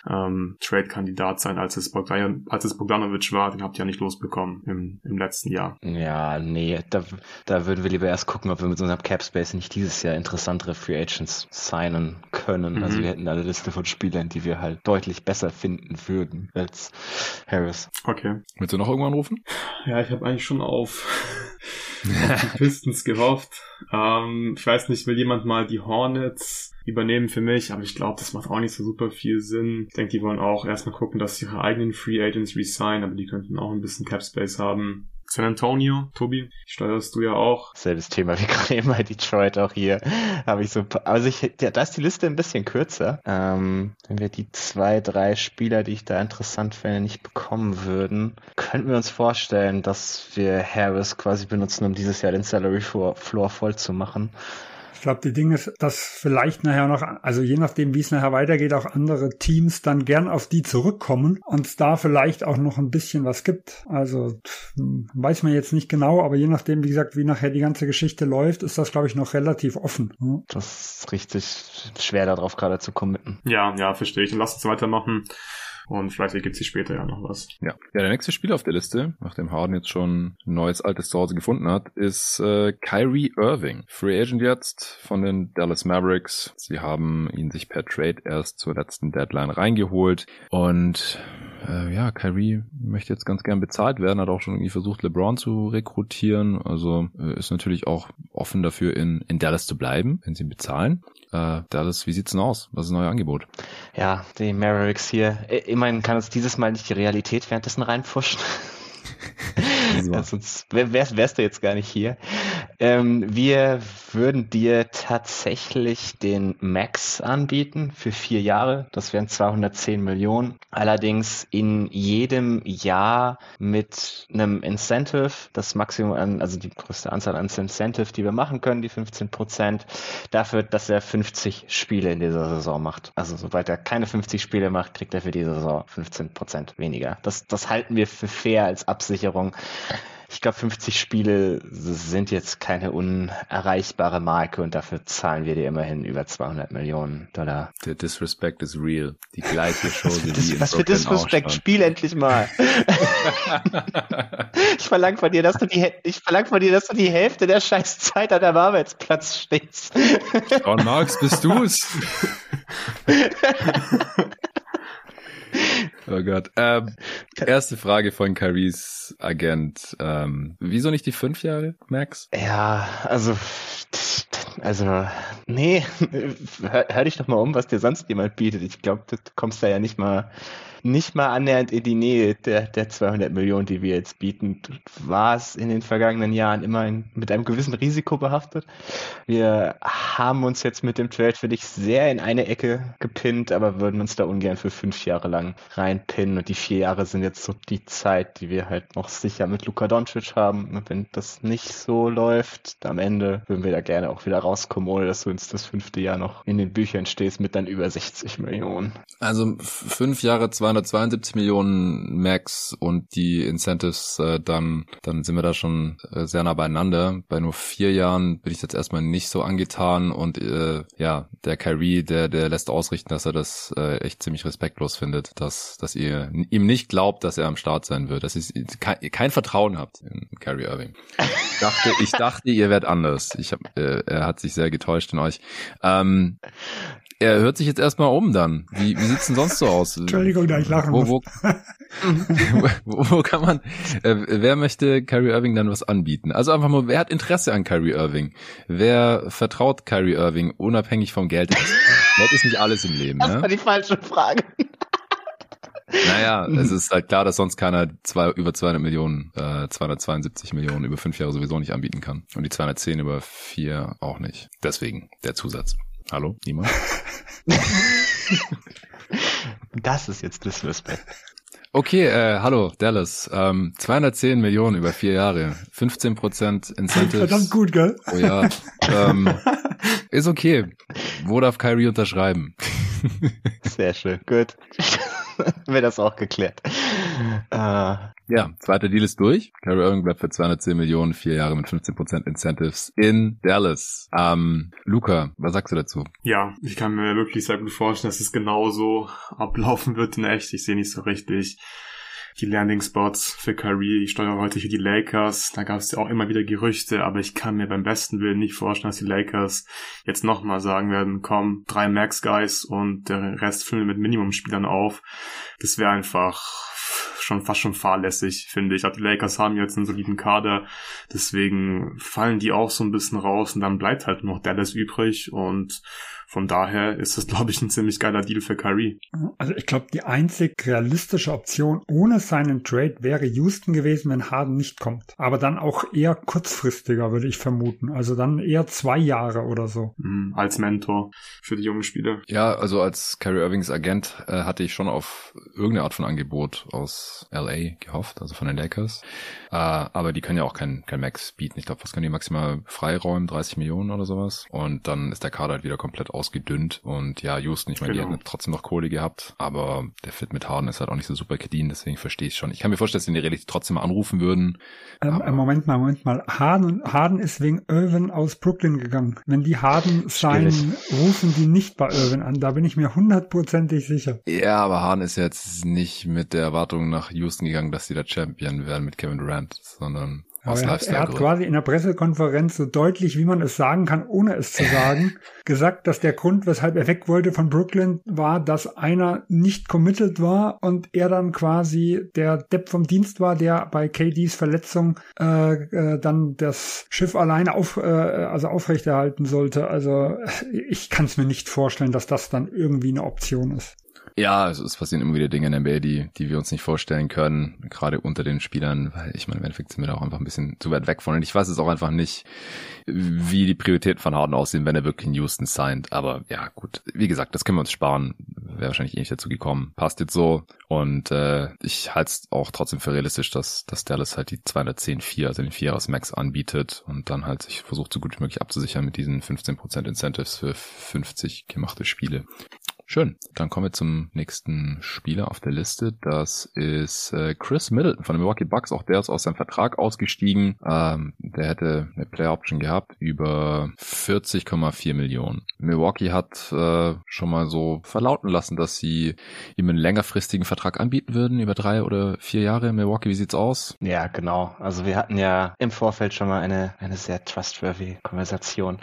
S2: ähm, Trade-Kandidat sein, als es, Bogdan, als es Bogdanovic war. Den habt ihr ja nicht losbekommen im, im letzten Jahr.
S4: Ja, nee, da, da würden wir lieber erst gucken, ob wir mit unserem Cap-Space nicht dieses Jahr interessantere Free Agents signen können. Mhm. Also wir hätten eine Liste von Spielern, die wir halt deutlich besser finden würden als Harris.
S2: Okay.
S1: Willst du noch irgendwann rufen?
S2: Ja, ich habe eigentlich schon auf Pistons gehofft. Ähm, ich weiß nicht, will jemand mal die Hornets übernehmen für mich, aber ich glaube, das macht auch nicht so super viel Sinn. Ich denke, die wollen auch erstmal gucken, dass ihre eigenen Free Agents resign, aber die könnten auch ein bisschen Cap Space haben. San Antonio, Tobi, steuerst du ja auch.
S4: Selbes Thema wie gerade bei Detroit auch hier. Habe ich so, also ich, ja, da ist die Liste ein bisschen kürzer. Ähm, wenn wir die zwei, drei Spieler, die ich da interessant fände, nicht bekommen würden, könnten wir uns vorstellen, dass wir Harris quasi benutzen, um dieses Jahr den Salary Floor voll zu machen.
S3: Ich glaube, die Dinge ist, dass vielleicht nachher noch, also je nachdem, wie es nachher weitergeht, auch andere Teams dann gern auf die zurückkommen und es da vielleicht auch noch ein bisschen was gibt. Also weiß man jetzt nicht genau, aber je nachdem, wie gesagt, wie nachher die ganze Geschichte läuft, ist das, glaube ich, noch relativ offen.
S4: Das ist richtig schwer darauf gerade zu committen.
S2: Ja, ja, verstehe ich. Lass uns weitermachen. Und vielleicht ergibt sich später ja noch was.
S1: Ja. ja, der nächste Spieler auf der Liste, nachdem Harden jetzt schon ein neues altes Zuhause gefunden hat, ist äh, Kyrie Irving. Free Agent jetzt von den Dallas Mavericks. Sie haben ihn sich per Trade erst zur letzten Deadline reingeholt. Und äh, ja, Kyrie möchte jetzt ganz gern bezahlt werden, hat auch schon irgendwie versucht, LeBron zu rekrutieren. Also äh, ist natürlich auch offen dafür, in, in Dallas zu bleiben, wenn sie ihn bezahlen. Äh, Dallas, wie sieht's denn aus? Was ist das neue Angebot?
S4: Ja, die Mavericks hier. Immerhin kann uns dieses Mal nicht die Realität währenddessen reinpfuschen. ja, sonst wärst, wärst du jetzt gar nicht hier. Ähm, wir würden dir tatsächlich den Max anbieten für vier Jahre. Das wären 210 Millionen. Allerdings in jedem Jahr mit einem Incentive, das Maximum an, also die größte Anzahl an Incentive, die wir machen können, die 15 Prozent, dafür, dass er 50 Spiele in dieser Saison macht. Also sobald er keine 50 Spiele macht, kriegt er für diese Saison 15 Prozent weniger. Das, das halten wir für fair als Absicherung ich glaube, 50 Spiele sind jetzt keine unerreichbare Marke und dafür zahlen wir dir immerhin über 200 Millionen Dollar.
S1: Der Disrespect is real. Die gleiche Show, wie die
S4: Was für Disrespect? Spiel endlich mal. ich verlange von dir, dass du die, ich verlange von dir, dass du die Hälfte der scheiß Zeit an deinem Arbeitsplatz stehst.
S1: John Marx, bist du's? Oh Gott. Ähm, erste Frage von Caris Agent. Ähm, wieso nicht die fünf Jahre, Max?
S4: Ja, also, also, nee, hör, hör dich doch mal um, was dir sonst jemand bietet. Ich glaube, du kommst da ja nicht mal nicht mal annähernd in die Nähe der, der 200 Millionen, die wir jetzt bieten. War es in den vergangenen Jahren immer ein, mit einem gewissen Risiko behaftet. Wir haben uns jetzt mit dem Trade für dich sehr in eine Ecke gepinnt, aber würden uns da ungern für fünf Jahre lang reinpinnen. Und die vier Jahre sind jetzt so die Zeit, die wir halt noch sicher mit Luka Doncic haben. Und wenn das nicht so läuft, am Ende würden wir da gerne auch wieder rauskommen, ohne dass du uns das fünfte Jahr noch in den Büchern stehst mit dann über 60 Millionen.
S1: Also fünf Jahre 200 272 Millionen Max und die Incentives, äh, dann, dann sind wir da schon äh, sehr nah beieinander. Bei nur vier Jahren bin ich jetzt erstmal nicht so angetan und äh, ja, der Kyrie, der, der lässt ausrichten, dass er das äh, echt ziemlich respektlos findet, dass, dass ihr ihm nicht glaubt, dass er am Start sein wird, dass ihr kein, kein Vertrauen habt in Kyrie Irving. Ich dachte, ich dachte, ihr werdet anders. Ich hab, äh, er hat sich sehr getäuscht in euch. Ähm, Er hört sich jetzt erstmal um dann. Wie, wie sieht's denn sonst so aus?
S3: Entschuldigung, da ich lachen
S1: wo. Wo, wo, wo kann man, äh, wer möchte Kyrie Irving dann was anbieten? Also einfach mal, wer hat Interesse an Kyrie Irving? Wer vertraut Kyrie Irving unabhängig vom Geld? Geld ist nicht alles im Leben.
S4: Das
S1: ne?
S4: war die falsche Frage.
S1: Naja, es ist halt klar, dass sonst keiner zwei, über 200 Millionen, äh, 272 Millionen über fünf Jahre sowieso nicht anbieten kann. Und die 210 über vier auch nicht. Deswegen der Zusatz. Hallo, niemand?
S4: Das ist jetzt Disrespect.
S1: Okay, äh, hallo, Dallas. Ähm, 210 Millionen über vier Jahre. 15% Incentives.
S3: Verdammt gut, gell?
S1: Oh ja. ähm, ist okay. Wo darf Kyrie unterschreiben?
S4: Sehr schön. Gut. Wäre das auch geklärt. Äh,
S1: Ja, zweiter Deal ist durch. Kyrie Irving bleibt für 210 Millionen, vier Jahre mit 15% Incentives in Dallas. Ähm, Luca, was sagst du dazu?
S2: Ja, ich kann mir wirklich sehr gut vorstellen, dass es genauso ablaufen wird in echt. Ich sehe nicht so richtig die Landing-Spots für Kyrie. Ich steuere heute hier die Lakers. Da gab es ja auch immer wieder Gerüchte, aber ich kann mir beim besten Willen nicht vorstellen, dass die Lakers jetzt nochmal sagen werden, komm, drei Max-Guys und der Rest füllen wir mit Minimum-Spielern auf. Das wäre einfach schon fast schon fahrlässig, finde ich. Also die Lakers haben jetzt einen soliden Kader, deswegen fallen die auch so ein bisschen raus und dann bleibt halt noch Dallas übrig und von daher ist das, glaube ich, ein ziemlich geiler Deal für Kyrie.
S3: Also ich glaube, die einzig realistische Option ohne seinen Trade wäre Houston gewesen, wenn Harden nicht kommt. Aber dann auch eher kurzfristiger, würde ich vermuten. Also dann eher zwei Jahre oder so.
S2: Mhm, als Mentor für die jungen Spieler.
S1: Ja, also als Kyrie Irvings Agent äh, hatte ich schon auf irgendeine Art von Angebot aus LA gehofft, also von den Lakers. Äh, aber die können ja auch kein, kein Max bieten. Ich glaube, was können die maximal freiräumen? 30 Millionen oder sowas. Und dann ist der Kader halt wieder komplett ausgedünnt. Und ja, Houston, ich meine,
S2: Genau.
S1: die hätten trotzdem noch Kohle gehabt, aber der Fit mit Harden ist halt auch nicht so super clean, deswegen verstehe ich schon. Ich kann mir vorstellen, dass sie in der Realität trotzdem mal anrufen würden.
S3: Ähm, äh, Moment mal, Moment mal. Harden, Harden ist wegen Irvin aus Brooklyn gegangen. Wenn die Harden sein, rufen die nicht bei Irvin an. Da bin ich mir hundertprozentig sicher.
S1: Ja, aber Harden ist jetzt nicht mit der Erwartung nach Houston gegangen, dass sie da Champion werden mit Kevin Durant, sondern
S3: Aber er hat, er hat quasi in der Pressekonferenz so deutlich, wie man es sagen kann, ohne es zu sagen, gesagt, dass der Grund, weshalb er weg wollte von Brooklyn, war, dass einer nicht committed war und er dann quasi der Depp vom Dienst war, der bei KDs Verletzung äh, äh, dann das Schiff alleine auf, äh, also aufrechterhalten sollte. Also ich kann es mir nicht vorstellen, dass das dann irgendwie eine Option ist.
S1: Ja, also es passieren immer wieder Dinge in der NBA, die, die wir uns nicht vorstellen können, gerade unter den Spielern, weil ich meine, im Endeffekt sind wir da auch einfach ein bisschen zu weit weg von. Und ich weiß es auch einfach nicht, wie die Prioritäten von Harden aussehen, wenn er wirklich in Houston signed. Aber ja, gut, wie gesagt, das können wir uns sparen. Wäre wahrscheinlich eh nicht dazu gekommen. Passt jetzt so. Und äh, ich halte es auch trotzdem für realistisch, dass, dass Dallas halt die 210-4, also den 4 aus Max anbietet und dann halt sich versucht, so gut wie möglich abzusichern mit diesen 15% Incentives für 50 gemachte Spiele. Schön. Dann kommen wir zum nächsten Spieler auf der Liste. Das ist äh, Chris Middleton von den Milwaukee Bucks. Auch der ist aus seinem Vertrag ausgestiegen. Ähm, der hätte eine Player Option gehabt über 40,4 Millionen. Milwaukee hat äh, schon mal so verlauten lassen, dass sie ihm einen längerfristigen Vertrag anbieten würden über drei oder vier Jahre. Milwaukee, wie sieht's aus?
S4: Ja, genau. Also wir hatten ja im Vorfeld schon mal eine, eine sehr trustworthy Konversation.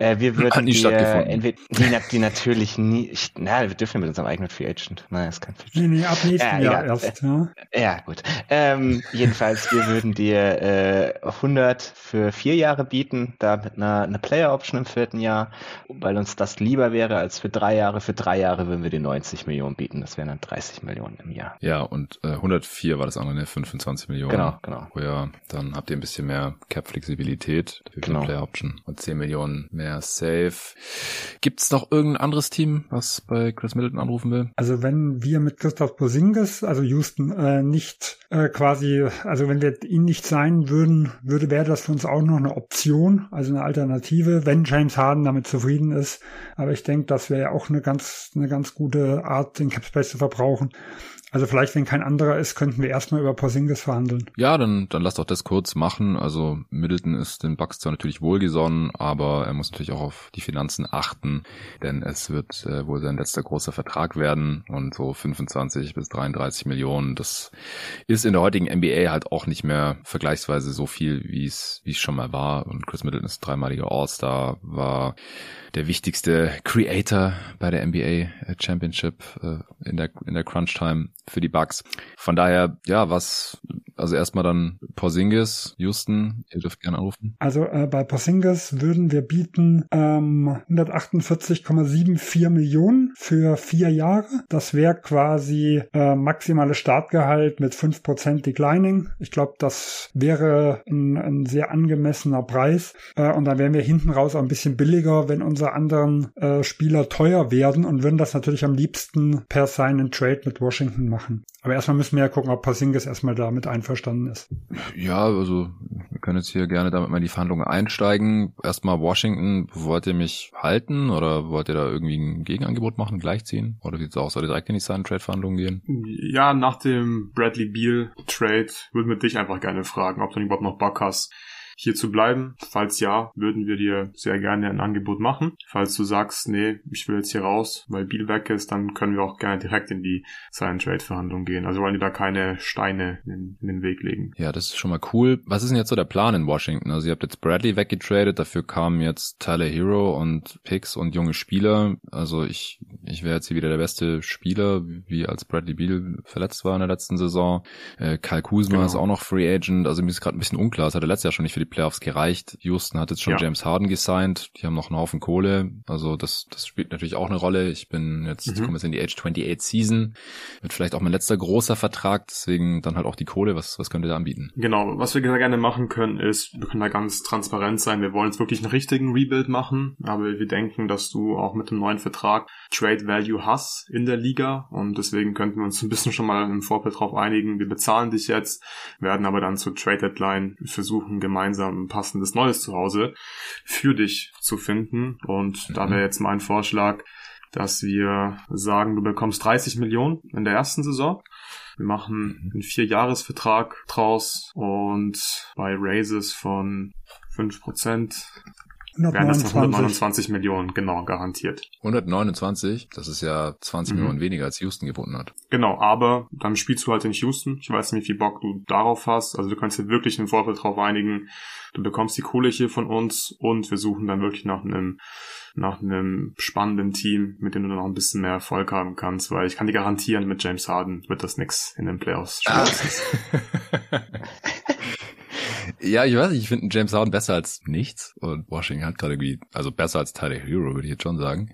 S4: Äh, wir würden
S1: Hat nie
S4: die,
S1: stattgefunden.
S4: äh, entweder, die, die natürlich nie, na, wir dürfen mit unserem eigenen Free Agent. Nein, ist kein Free Agent.
S3: Nee, nee, ab nächsten
S4: Ja,
S3: Jahr erst. Ja.
S4: Ja, gut. Ähm, jedenfalls, wir würden dir äh, 100 für vier Jahre bieten, da mit einer, einer Player Option im vierten Jahr, weil uns das lieber wäre als für drei Jahre. Für drei Jahre würden wir dir 90 Millionen bieten, das wären dann 30 Millionen im Jahr.
S1: Ja, und äh, 104 war das andere, ne? 25 Millionen.
S4: Genau, genau.
S1: Oh ja, dann habt ihr ein bisschen mehr Cap-Flexibilität für
S4: Genau.
S1: die Player Option und 10 Millionen mehr Safe. Gibt's noch irgendein anderes Team, was bei Chris Middleton anrufen will?
S3: Also wenn wir mit Christoph Porzingis, also Houston, äh, nicht äh, quasi, also wenn wir ihn nicht sein würden, würde wäre das für uns auch noch eine Option, also eine Alternative, wenn James Harden damit zufrieden ist. Aber ich denke, das wäre ja auch eine ganz, eine ganz gute Art, den Cap Space zu verbrauchen. Also vielleicht, wenn kein anderer ist, könnten wir erstmal über Porzingis verhandeln.
S1: Ja, dann, dann lass doch das kurz machen. Also Middleton ist den Bucks zwar natürlich wohlgesonnen, aber er muss natürlich auch auf die Finanzen achten, denn es wird äh, wohl sein letzter großer Vertrag werden und so 25 bis 33 Millionen, das ist in der heutigen NBA halt auch nicht mehr vergleichsweise so viel, wie es wie es schon mal war. Und Chris Middleton ist dreimaliger All-Star, war der wichtigste Creator bei der NBA Championship äh, in der in der Crunch Time für die Bucks. Von daher, ja, was also erstmal dann Porzingis, Houston, ihr dürft gerne anrufen.
S3: Also äh, bei Porzingis würden wir bieten ähm, 148,74 Millionen für vier Jahre. Das wäre quasi äh, maximales Startgehalt mit 5% Declining. Ich glaube, das wäre ein, ein, sehr angemessener Preis. Äh, und dann wären wir hinten raus auch ein bisschen billiger, wenn unsere anderen äh, Spieler teuer werden und würden das natürlich am liebsten per Sign and Trade mit Washington machen. Aber erstmal müssen wir ja gucken, ob Porzingis erstmal damit einverstanden ist.
S1: Ja, also wir können jetzt hier gerne damit mal in die Verhandlungen einsteigen. Erstmal Washington, wollt ihr mich halten oder wollt ihr da irgendwie ein Gegenangebot machen, gleichziehen? Oder sieht's aus? Soll ihr direkt in die Sign-Trade-Verhandlungen gehen?
S2: Ja, nach dem Bradley Beal-Trade würden wir dich einfach gerne fragen, ob du überhaupt noch Bock hast, hier zu bleiben? Falls ja, würden wir dir sehr gerne ein Angebot machen. Falls du sagst, nee, ich will jetzt hier raus, weil Biel weg ist, dann können wir auch gerne direkt in die Sign-Trade-Verhandlung gehen. Also wollen die da keine Steine in, in, den Weg legen.
S1: Ja, das ist schon mal cool. Was ist denn jetzt so der Plan in Washington? Also ihr habt jetzt Bradley weggetradet, dafür kamen jetzt Tyler Hero und Picks und junge Spieler. Also ich, ich wäre jetzt hier wieder der beste Spieler, wie als Bradley Beal verletzt war in der letzten Saison. Äh, Kyle Kuzma genau. ist auch noch Free Agent. Also mir ist gerade ein bisschen unklar. Das hat er letztes Jahr schon nicht für die Playoffs gereicht. Houston hat jetzt schon ja. James Harden gesigned. Die haben noch einen Haufen Kohle. Also das, das spielt natürlich auch eine Rolle. Ich bin jetzt, mhm. komme jetzt in die Age 28 Season. Wird vielleicht auch mein letzter großer Vertrag. Deswegen dann halt auch die Kohle. Was, was könnt ihr da anbieten?
S2: Genau. Was wir gerne machen können ist, wir können da ganz transparent sein. Wir wollen jetzt wirklich einen richtigen Rebuild machen. Aber wir denken, dass du auch mit dem neuen Vertrag Trade Value hast in der Liga. Und deswegen könnten wir uns ein bisschen schon mal im Vorfeld drauf einigen. Wir bezahlen dich jetzt, werden aber dann zur Trade Deadline versuchen, gemeinsam gemeinsam ein passendes neues Zuhause für dich zu finden. Und mhm. da wäre jetzt mein Vorschlag, dass wir sagen, du bekommst 30 Millionen in der ersten Saison. Wir machen mhm. einen Vierjahresvertrag draus und bei Raises von 5% wären das 129 Millionen, genau, garantiert.
S1: 129? Das ist ja 20 mhm. Millionen weniger, als Houston geboten hat.
S2: Genau, aber dann spielst du halt in Houston. Ich weiß nicht, wie viel Bock du darauf hast. Also du kannst dir wirklich im Vorfeld drauf einigen. Du bekommst die Kohle hier von uns und wir suchen dann wirklich nach einem nach einem spannenden Team, mit dem du noch ein bisschen mehr Erfolg haben kannst, weil ich kann dir garantieren, mit James Harden wird das nix in den Playoffs.
S1: Ja, ich weiß nicht, ich finde James Harden besser als nichts und Washington hat gerade irgendwie, also besser als Tyler Hero, würde ich jetzt schon sagen.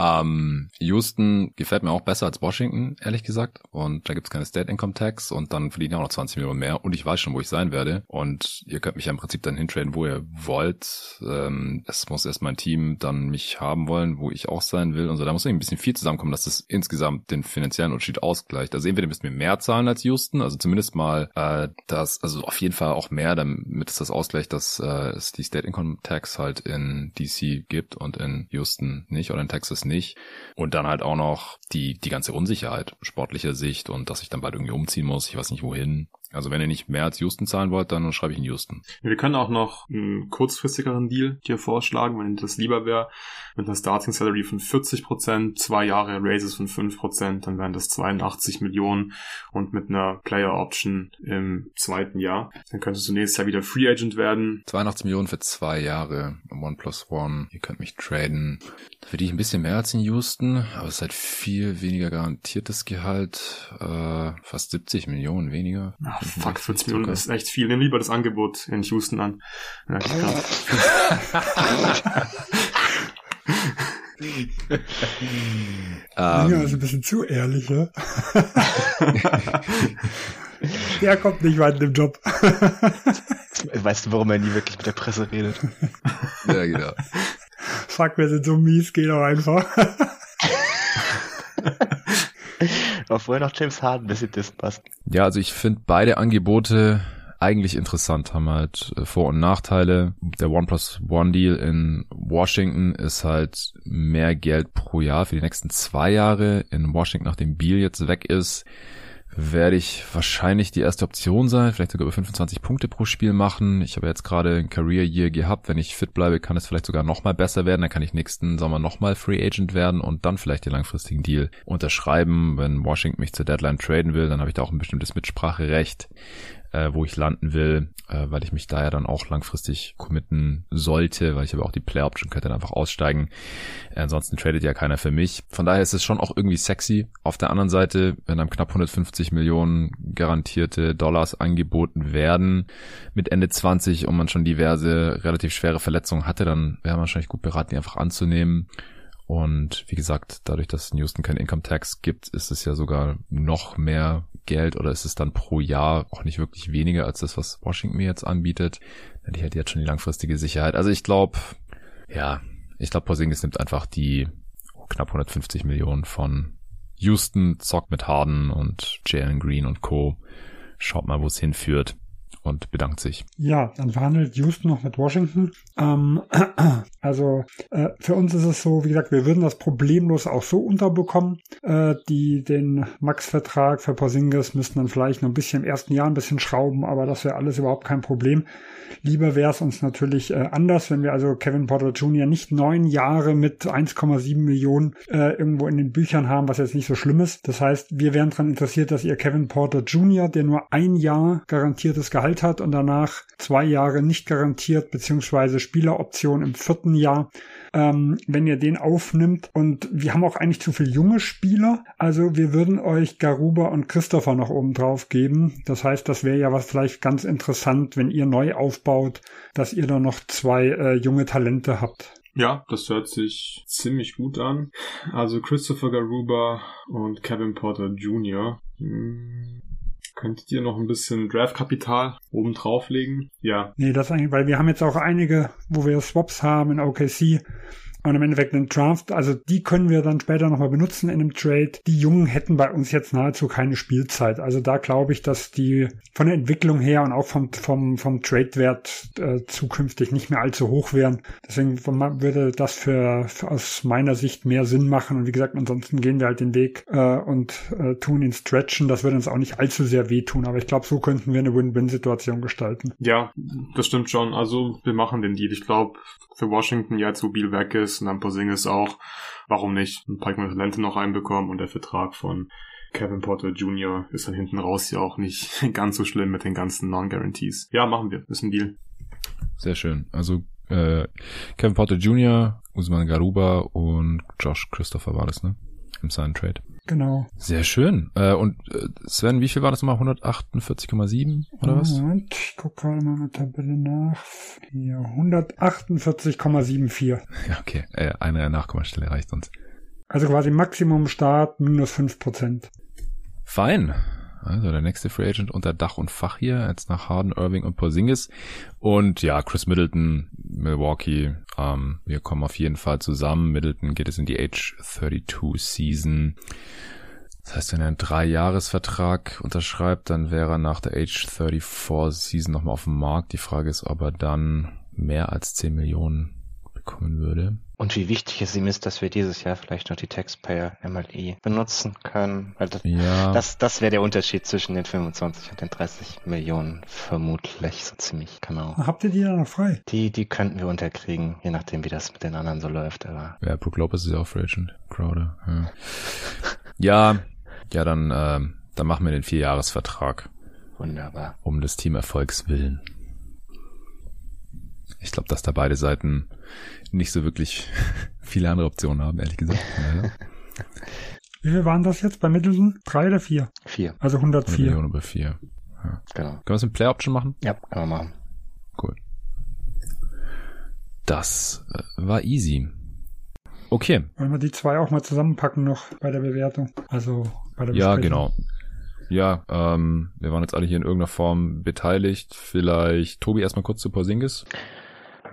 S1: Ähm, Houston gefällt mir auch besser als Washington, ehrlich gesagt. Und da gibt's keine State Income Tax und dann verdienen auch noch 20 Millionen mehr. Und ich weiß schon, wo ich sein werde. Und ihr könnt mich ja im Prinzip dann hintraden, wo ihr wollt. Ähm, es muss erst mein Team dann mich haben wollen, wo ich auch sein will. Und so, da muss irgendwie ein bisschen viel zusammenkommen, dass das insgesamt den finanziellen Unterschied ausgleicht. Also entweder müsst ihr mehr zahlen als Houston, also zumindest mal äh, das, also auf jeden Fall auch mehr, damit es das ausgleicht, dass äh, es die State Income Tax halt in DC gibt und in Houston nicht oder in Texas nicht nicht. Und dann halt auch noch die, die ganze Unsicherheit sportlicher Sicht und dass ich dann bald irgendwie umziehen muss, ich weiß nicht wohin. Also wenn ihr nicht mehr als Houston zahlen wollt, dann schreibe ich in Houston.
S2: Wir können auch noch einen kurzfristigeren Deal dir vorschlagen, wenn das lieber wäre. Mit einer Starting Salary von 40%, zwei Jahre Raises von 5%, dann wären das 82 Millionen und mit einer Player Option im zweiten Jahr. Dann könntest du nächstes Jahr wieder Free Agent werden.
S1: 82 Millionen für zwei Jahre. One plus one. Ihr könnt mich traden. Da verdiene ich ein bisschen mehr als in Houston, aber es ist halt viel weniger garantiertes Gehalt. Äh, fast 70 Millionen weniger.
S2: Ach, fuck, 40 Millionen ist echt viel. Nimm lieber das Angebot in Houston an. Ja,
S3: ähm, ja, ist ein bisschen zu ehrlich, ja? Der kommt nicht weit in dem Job.
S4: weißt du, warum er nie wirklich mit der Presse redet?
S1: ja, genau.
S3: Fuck, wir sind so mies, geht auch einfach.
S4: War vorher noch James Harden, bis sie das passt.
S1: Ja, also ich finde beide Angebote eigentlich interessant, haben halt äh, Vor- und Nachteile. Der One Plus One Deal in Washington ist halt mehr Geld pro Jahr für die nächsten zwei Jahre. In Washington, nachdem Beal jetzt weg ist, werde ich wahrscheinlich die erste Option sein, vielleicht sogar über 25 Punkte pro Spiel machen. Ich habe jetzt gerade ein Career Year gehabt. Wenn ich fit bleibe, kann es vielleicht sogar nochmal besser werden. Dann kann ich nächsten Sommer nochmal Free Agent werden und dann vielleicht den langfristigen Deal unterschreiben. Wenn Washington mich zur Deadline traden will, dann habe ich da auch ein bestimmtes Mitspracherecht äh, wo ich landen will, äh, weil ich mich da ja dann auch langfristig committen sollte, weil ich aber auch die Play Option könnte dann einfach aussteigen. Äh, ansonsten tradet ja keiner für mich. Von daher ist es schon auch irgendwie sexy. Auf der anderen Seite, wenn einem knapp 150 Millionen garantierte Dollars angeboten werden mit Ende 20 und man schon diverse relativ schwere Verletzungen hatte, dann wäre man wahrscheinlich gut beraten, die einfach anzunehmen. Und wie gesagt, dadurch, dass Houston kein Income Tax gibt, ist es ja sogar noch mehr Geld oder ist es dann pro Jahr auch nicht wirklich weniger als das, was Washington mir jetzt anbietet. Denn die hätte jetzt schon die langfristige Sicherheit. Also ich glaube, ja, ich glaube, Porzingis nimmt einfach die knapp 150 Millionen von Houston, zockt mit Harden und Jalen Green und Co. Schaut mal, wo es hinführt und bedankt sich.
S3: Ja, dann verhandelt Houston noch mit Washington. Ähm, also äh, für uns ist es so, wie gesagt, wir würden das problemlos auch so unterbekommen. Äh, die den Max-Vertrag für Porzingis müssten dann vielleicht noch ein bisschen im ersten Jahr ein bisschen schrauben, aber das wäre alles überhaupt kein Problem. Lieber wäre es uns natürlich äh, anders, wenn wir also Kevin Porter Jr. nicht neun Jahre mit 1,7 Millionen äh, irgendwo in den Büchern haben, was jetzt nicht so schlimm ist. Das heißt, wir wären daran interessiert, dass ihr Kevin Porter Jr., der nur ein Jahr garantiertes Gehalt hat und danach zwei Jahre nicht garantiert, beziehungsweise Spieleroption im vierten Jahr, ähm, wenn ihr den aufnimmt. Und wir haben auch eigentlich zu viele junge Spieler. Also wir würden euch Garuba und Christopher noch oben drauf geben. Das heißt, das wäre ja was vielleicht ganz interessant, wenn ihr neu aufbaut, dass ihr da noch zwei äh, junge Talente habt.
S2: Ja, das hört sich ziemlich gut an. Also Christopher Garuba und Kevin Porter Jr. Hm. Könntet ihr noch ein bisschen Draftkapital oben drauflegen? Ja.
S3: Nee, das eigentlich, weil wir haben jetzt auch einige, wo wir Swaps haben in OKC und im Endeffekt einen Draft, also die können wir dann später nochmal benutzen in einem Trade. Die Jungen hätten bei uns jetzt nahezu keine Spielzeit. Also da glaube ich, dass die von der Entwicklung her und auch vom, vom, vom Trade-Wert äh, zukünftig nicht mehr allzu hoch wären. Deswegen würde das für, für, aus meiner Sicht mehr Sinn machen. Und wie gesagt, ansonsten gehen wir halt den Weg äh, und äh, tun ihn stretchen. Das würde uns auch nicht allzu sehr wehtun. Aber ich glaube, so könnten wir eine Win-Win-Situation gestalten.
S2: Ja, das stimmt schon. Also wir machen den Deal. Ich glaube, für Washington jetzt, wo Biel weg ist und dann Porzingis auch, warum nicht ein paar Talente noch reinbekommen und der Vertrag von Kevin Porter Jr. ist dann hinten raus ja auch nicht ganz so schlimm mit den ganzen Non-Guarantees. Ja, machen wir. Ist ein Deal.
S1: Sehr schön. Also äh, Kevin Porter Jr., Usman Garuba und Josh Christopher war das, ne? Im Sign Trade.
S3: Genau.
S1: Sehr schön. Äh, und äh, Sven, wie viel war das nochmal? 148,7 oder was?
S3: Moment, ich gucke gerade mal mit Tabelle nach. Hier, 148,74.
S1: Ja, okay. Äh, eine Nachkommastelle reicht uns.
S3: Also quasi Maximum Start minus 5%.
S1: Fein. Also der nächste Free Agent unter Dach und Fach hier, jetzt nach Harden, Irving und Porzingis. Und ja, Chris Middleton, Milwaukee, ähm, wir kommen auf jeden Fall zusammen. Middleton geht es in die Age 32 Season. Das heißt, wenn er einen Drei-Jahres-Vertrag unterschreibt, dann wäre er nach der Age 34 Season nochmal auf dem Markt. Die Frage ist, ob er dann mehr als 10 Millionen bekommen würde.
S4: Und wie wichtig es ihm ist, dass wir dieses Jahr vielleicht noch die Taxpayer MLE benutzen können. Das, ja. das, das wäre der Unterschied zwischen den 25 und den 30 Millionen vermutlich so ziemlich genau.
S3: Habt ihr die da noch frei?
S4: Die, die könnten wir unterkriegen, je nachdem, wie das mit den anderen so läuft. Aber
S1: ja, Brook Lopez ist ja auch Free Agent. Crowder. Ja, ja, ja, dann, äh, dann machen wir den Vierjahresvertrag.
S4: Wunderbar.
S1: Um des Teamerfolgs willen. Ich glaube, dass da beide Seiten nicht so wirklich viele andere Optionen haben, ehrlich gesagt. Ja.
S3: Wie viel waren das jetzt bei Middleton? Drei oder vier?
S4: Vier.
S3: Also 104. 100
S1: Millionen über vier. Ja.
S4: Genau.
S1: Können wir es mit Play Option machen?
S4: Ja, können wir machen.
S1: Cool. Das äh, war easy. Okay.
S3: Wollen wir die zwei auch mal zusammenpacken noch bei der Bewertung? Also bei der
S1: Ja, genau. Ja, ähm, wir waren jetzt alle hier in irgendeiner Form beteiligt. Vielleicht Tobi erstmal kurz zu Porzingis.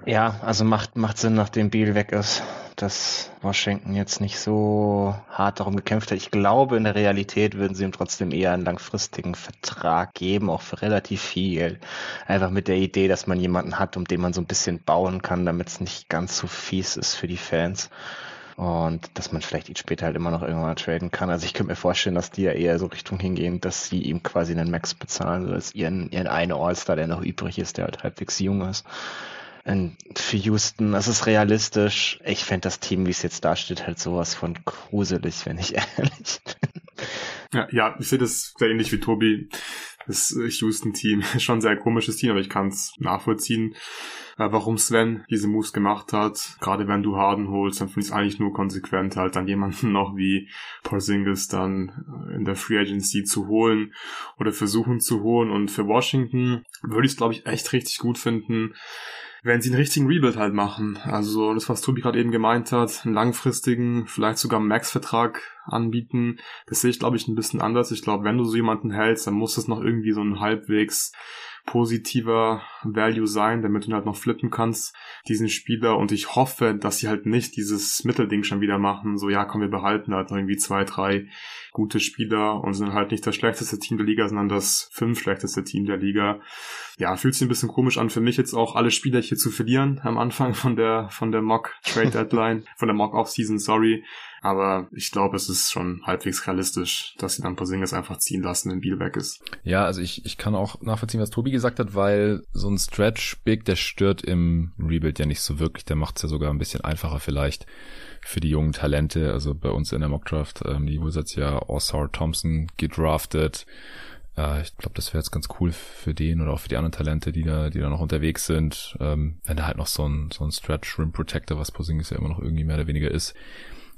S4: Ja, also macht, macht Sinn, nachdem Beal weg ist, dass Washington jetzt nicht so hart darum gekämpft hat. Ich glaube, in der Realität würden sie ihm trotzdem eher einen langfristigen Vertrag geben, auch für relativ viel. Einfach mit der Idee, dass man jemanden hat, um den man so ein bisschen bauen kann, damit es nicht ganz so fies ist für die Fans. und dass man vielleicht ihn später halt immer noch irgendwann traden kann. Also ich könnte mir vorstellen, dass die ja eher so Richtung hingehen, dass sie ihm quasi einen Max bezahlen, so als ihren, ihren einen All-Star, der noch übrig ist, der halt halbwegs jung ist. Für Houston, das ist realistisch. Ich fände das Team, wie es jetzt dasteht, halt sowas von gruselig, wenn ich ehrlich bin.
S2: Ja, ja ich sehe das sehr ähnlich wie Tobi. Das Houston-Team ist schon ein sehr komisches Team, aber ich kann es nachvollziehen, äh, warum Sven diese Moves gemacht hat. Gerade wenn du Harden holst, dann finde ich es eigentlich nur konsequent, halt dann jemanden noch wie Porzingis dann äh, in der Free Agency zu holen oder versuchen zu holen. Und für Washington würde ich es, glaube ich, echt richtig gut finden, wenn sie einen richtigen Rebuild halt machen. Also das, was Tobi gerade eben gemeint hat, einen langfristigen, vielleicht sogar einen Max-Vertrag anbieten, das sehe ich, glaube ich, ein bisschen anders. Ich glaube, wenn du so jemanden hältst, dann muss es noch irgendwie so ein halbwegs positiver Value sein, damit du halt noch flippen kannst, diesen Spieler. Und ich hoffe, dass sie halt nicht dieses Mittelding schon wieder machen. So, ja, komm, wir behalten halt noch irgendwie zwei, drei gute Spieler und sind halt nicht das schlechteste Team der Liga, sondern das fünf schlechteste Team der Liga. Ja, fühlt sich ein bisschen komisch an für mich jetzt auch alle Spieler hier zu verlieren am Anfang von der, von der Mock Trade Deadline, von der Mock Offseason, sorry. Aber ich glaube, es ist schon halbwegs realistisch, dass sie dann Porzingis einfach ziehen lassen, wenn Biel weg ist.
S1: Ja, also ich, ich kann auch nachvollziehen, was Tobi gesagt hat, weil so ein Stretch Big, der stört im Rebuild ja nicht so wirklich. Der macht es ja sogar ein bisschen einfacher vielleicht für die jungen Talente. Also bei uns in der Mockdraft, ähm, die Wizards ja Osar Thompson gedraftet. Äh, ich glaube, das wäre jetzt ganz cool für den oder auch für die anderen Talente, die da, die da noch unterwegs sind. Ähm, wenn da halt noch so ein, so ein Stretch Rim Protector, was Porzingis ja immer noch irgendwie mehr oder weniger ist,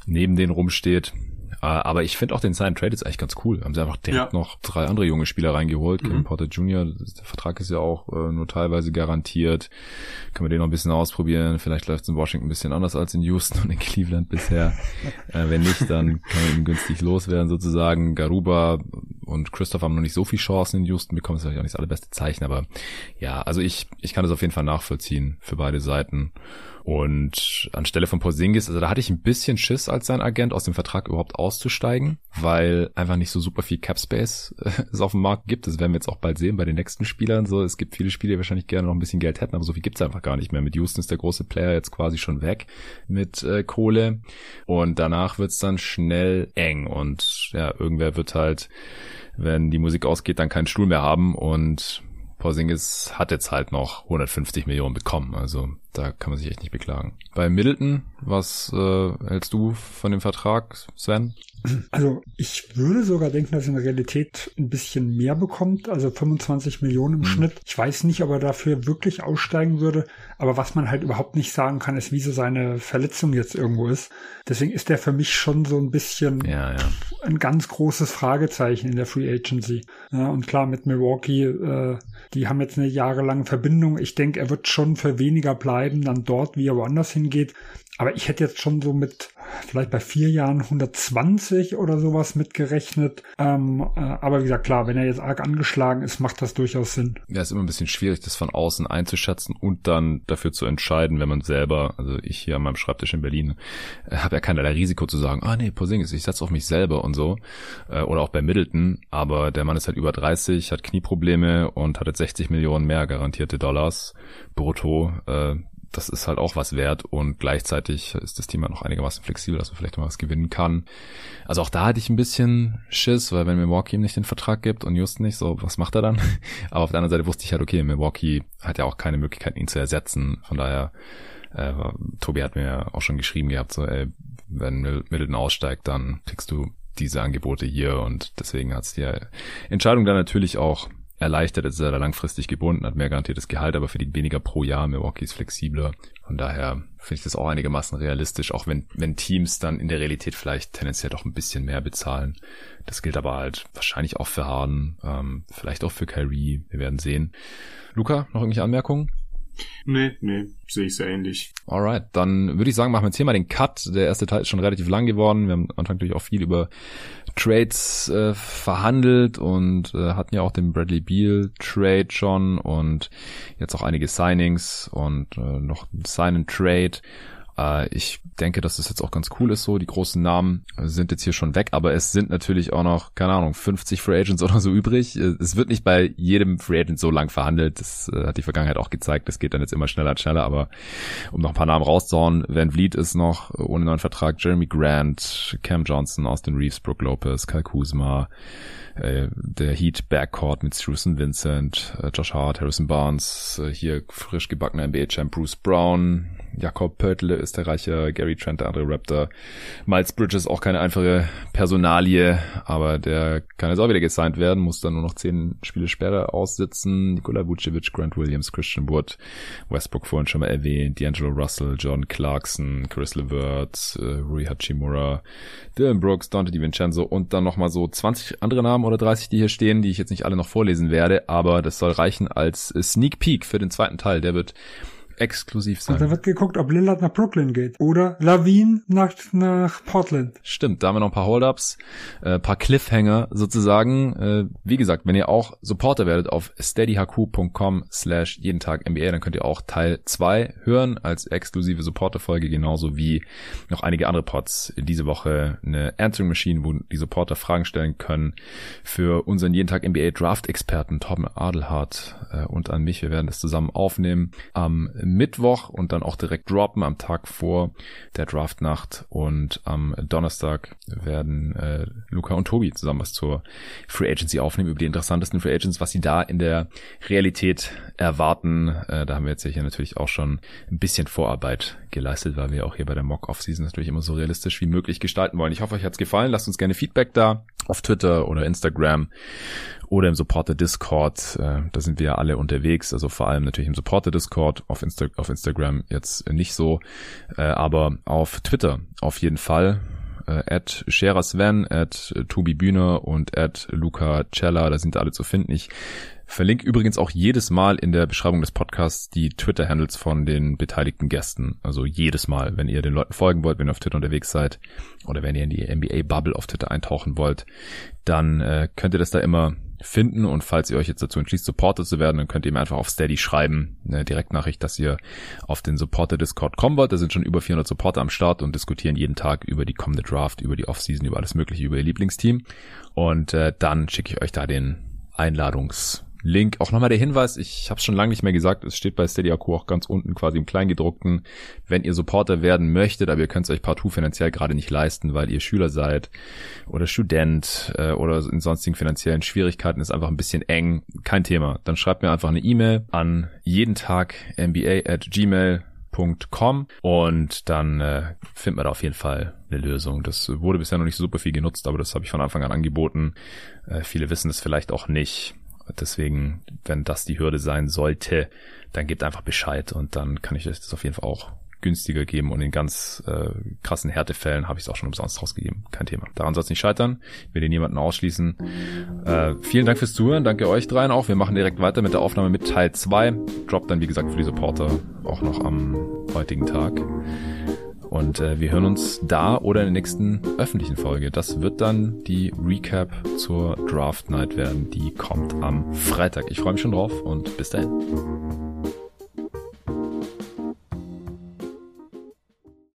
S1: neben denen rumsteht. Äh, aber ich finde auch den Sign Trade jetzt eigentlich ganz cool. Haben sie einfach direkt ja. noch drei andere junge Spieler reingeholt. Mhm. Kevin Porter Jr., der Vertrag ist ja auch äh, nur teilweise garantiert. Können wir den noch ein bisschen ausprobieren. Vielleicht läuft es in Washington ein bisschen anders als in Houston und in Cleveland bisher. äh, wenn nicht, dann kann man ihn günstig loswerden sozusagen. Garuba und Christoph haben noch nicht so viel Chancen in Houston, bekommen es vielleicht auch nicht das allerbeste Zeichen. Aber ja, also ich, ich kann das auf jeden Fall nachvollziehen für beide Seiten. Und anstelle von Porzingis, also da hatte ich ein bisschen Schiss als sein Agent aus dem Vertrag überhaupt auszusteigen, weil einfach nicht so super viel Cap Space äh, es auf dem Markt gibt. Das werden wir jetzt auch bald sehen bei den nächsten Spielern. So, es gibt viele Spieler, die wahrscheinlich gerne noch ein bisschen Geld hätten, aber so viel gibt's einfach gar nicht mehr. Mit Houston ist der große Player jetzt quasi schon weg mit äh, Kohle und danach wird's dann schnell eng und ja, irgendwer wird halt, wenn die Musik ausgeht, dann keinen Stuhl mehr haben und Porzingis hat jetzt halt noch 150 Millionen bekommen, also da kann man sich echt nicht beklagen. Bei Middleton, was äh, hältst du von dem Vertrag, Sven?
S3: Also ich würde sogar denken, dass er in der Realität ein bisschen mehr bekommt, also 25 Millionen im mhm. Schnitt. Ich weiß nicht, ob er dafür wirklich aussteigen würde, aber was man halt überhaupt nicht sagen kann, ist, wie so seine Verletzung jetzt irgendwo ist. Deswegen ist der für mich schon so ein bisschen
S1: ja, ja.
S3: ein ganz großes Fragezeichen in der Free Agency. Ja, und klar, mit Milwaukee, äh, die haben jetzt eine jahrelange Verbindung. Ich denke, er wird schon für weniger bleiben, dann dort, wie er woanders hingeht. Aber ich hätte jetzt schon so mit vielleicht bei vier Jahren 120 oder sowas mitgerechnet. Ähm, äh, aber wie gesagt, klar, wenn er jetzt arg angeschlagen ist, macht das durchaus Sinn.
S1: Ja, ist immer ein bisschen schwierig, das von außen einzuschätzen und dann dafür zu entscheiden, wenn man selber, also ich hier an meinem Schreibtisch in Berlin, äh, habe ja keinerlei Risiko zu sagen, ah nee, Porzingis, ich setze auf mich selber und so. Äh, oder auch bei Middleton, aber der Mann ist halt über 30, hat Knieprobleme und hat jetzt 60 Millionen mehr garantierte Dollars brutto. Äh, das ist halt auch was wert und gleichzeitig ist das Thema noch einigermaßen flexibel, dass man vielleicht mal was gewinnen kann. Also auch da hatte ich ein bisschen Schiss, weil wenn Milwaukee ihm nicht den Vertrag gibt und Just nicht, so was macht er dann? Aber auf der anderen Seite wusste ich halt, okay, Milwaukee hat ja auch keine Möglichkeit, ihn zu ersetzen. Von daher, äh, Tobi hat mir auch schon geschrieben gehabt, so, ey, wenn Middleton aussteigt, dann kriegst du diese Angebote hier und deswegen hat's die Entscheidung dann natürlich auch erleichtert. Jetzt ist er da langfristig gebunden, hat mehr garantiertes Gehalt, aber verdient weniger pro Jahr. Milwaukee ist flexibler. Von daher finde ich das auch einigermaßen realistisch, auch wenn, wenn Teams dann in der Realität vielleicht tendenziell doch ein bisschen mehr bezahlen. Das gilt aber halt wahrscheinlich auch für Harden, ähm, vielleicht auch für Kyrie. Wir werden sehen. Luca, noch irgendwelche Anmerkungen?
S2: Nee, nee, sehe ich sehr ähnlich.
S1: Alright, dann würde ich sagen, machen wir jetzt hier mal den Cut. Der erste Teil ist schon relativ lang geworden. Wir haben am Anfang natürlich auch viel über Trades äh, verhandelt und äh, hatten ja auch den Bradley Beal Trade schon und jetzt auch einige Signings und äh, noch ein Sign and Trade. Äh, ich denke, dass das jetzt auch ganz cool ist so. Die großen Namen sind jetzt hier schon weg, aber es sind natürlich auch noch, keine Ahnung, 50 Free Agents oder so übrig. Äh, es wird nicht bei jedem Free Agent so lang verhandelt. Das äh, hat die Vergangenheit auch gezeigt. Das geht dann jetzt immer schneller und schneller, aber um noch ein paar Namen rauszuhauen, Van Vliet ist noch ohne neuen Vertrag, Jeremy Grant, Cam Johnson, Austin Reeves, Brooke Lopez, Kyle Kuzma, äh, der Heat Backcourt mit Strusen Vincent, äh, Josh Hart, Harrison Barnes, äh, hier frisch gebackener NBA-Champ Bruce Brown, Jakob Pörtle, Österreicher, Gary Trent, der andere Raptor. Miles Bridges auch keine einfache Personalie, aber der kann jetzt auch wieder gesigned werden, muss dann nur noch zehn Spiele Sperre aussitzen. Nikola Vucevic, Grant Williams, Christian Wood, Westbrook vorhin schon mal erwähnt, D'Angelo Russell, John Clarkson, Chris LeVert, äh, Rui Hachimura, Dylan Brooks, Dante DiVincenzo und dann nochmal so 20 andere Namen oder 30, die hier stehen, die ich jetzt nicht alle noch vorlesen werde, aber das soll reichen als Sneak Peek für den zweiten Teil. Der wird exklusiv sein.
S3: Und da wird geguckt, ob Lillard nach Brooklyn geht oder Lavine nach, nach Portland.
S1: Stimmt, da haben wir noch ein paar Holdups, äh, paar Cliffhanger sozusagen. Äh, wie gesagt, wenn ihr auch Supporter werdet auf steadyhq.com slash jeden Tag NBA, dann könnt ihr auch Teil 2 hören als exklusive Supporter-Folge, genauso wie noch einige andere Pods. Diese Woche eine Answering Machine, wo die Supporter Fragen stellen können für unseren jeden Tag NBA Draft-Experten Tom Adelhardt äh, und an mich. Wir werden das zusammen aufnehmen am Mittwoch und dann auch direkt droppen am Tag vor der Draftnacht. Und am Donnerstag werden äh, Luca und Tobi zusammen was zur Free Agency aufnehmen, über die interessantesten Free Agents, was sie da in der Realität erwarten. Äh, da haben wir jetzt hier natürlich auch schon ein bisschen Vorarbeit geleistet, weil wir auch hier bei der Mock-Off-Season natürlich immer so realistisch wie möglich gestalten wollen. Ich hoffe, euch hat's gefallen. Lasst uns gerne Feedback da auf Twitter oder Instagram oder im Supporter Discord. Äh, da sind wir ja alle unterwegs, also vor allem natürlich im Supporter Discord, auf, Insta auf Instagram jetzt nicht so, äh, aber auf Twitter auf jeden Fall. Äh, at Scherer Sven, at Tobi Bühner und at Luca Cella, da sind alle zu finden. Ich verlinke übrigens auch jedes Mal in der Beschreibung des Podcasts die Twitter-Handles von den beteiligten Gästen. Also jedes Mal, wenn ihr den Leuten folgen wollt, wenn ihr auf Twitter unterwegs seid oder wenn ihr in die NBA-Bubble auf Twitter eintauchen wollt, dann äh, könnt ihr das da immer finden und falls ihr euch jetzt dazu entschließt, Supporter zu werden, dann könnt ihr mir einfach auf Steady schreiben, eine Direktnachricht, dass ihr auf den Supporter Discord kommen wollt. Da sind schon über 400 Supporter am Start und diskutieren jeden Tag über die kommende Draft, über die Offseason, über alles mögliche, über ihr Lieblingsteam und äh, dann schicke ich euch da den Einladungs Link. Auch nochmal der Hinweis, ich habe es schon lange nicht mehr gesagt, es steht bei Steady Akku auch ganz unten quasi im Kleingedruckten, wenn ihr Supporter werden möchtet, aber ihr könnt es euch partout finanziell gerade nicht leisten, weil ihr Schüler seid oder Student äh, oder in sonstigen finanziellen Schwierigkeiten, ist einfach ein bisschen eng, kein Thema. Dann schreibt mir einfach eine E-Mail an jeden Tag mba at gmail und dann äh, findet man da auf jeden Fall eine Lösung. Das wurde bisher noch nicht super viel genutzt, aber das habe ich von Anfang an angeboten. Äh, viele wissen es vielleicht auch nicht. Deswegen, wenn das die Hürde sein sollte, dann gebt einfach Bescheid und dann kann ich euch das auf jeden Fall auch günstiger geben und in ganz äh, krassen Härtefällen habe ich es auch schon umsonst rausgegeben. Kein Thema. Daran soll es nicht scheitern. Ich will den niemanden ausschließen. Äh, vielen Dank fürs Zuhören. Danke euch dreien auch. Wir machen direkt weiter mit der Aufnahme mit Teil 2. Droppt dann, wie gesagt, für die Supporter auch noch am heutigen Tag. Und äh, wir hören uns da oder in der nächsten öffentlichen Folge. Das wird dann die Recap zur Draft Night werden. Die kommt am Freitag. Ich freue mich schon drauf und bis dahin.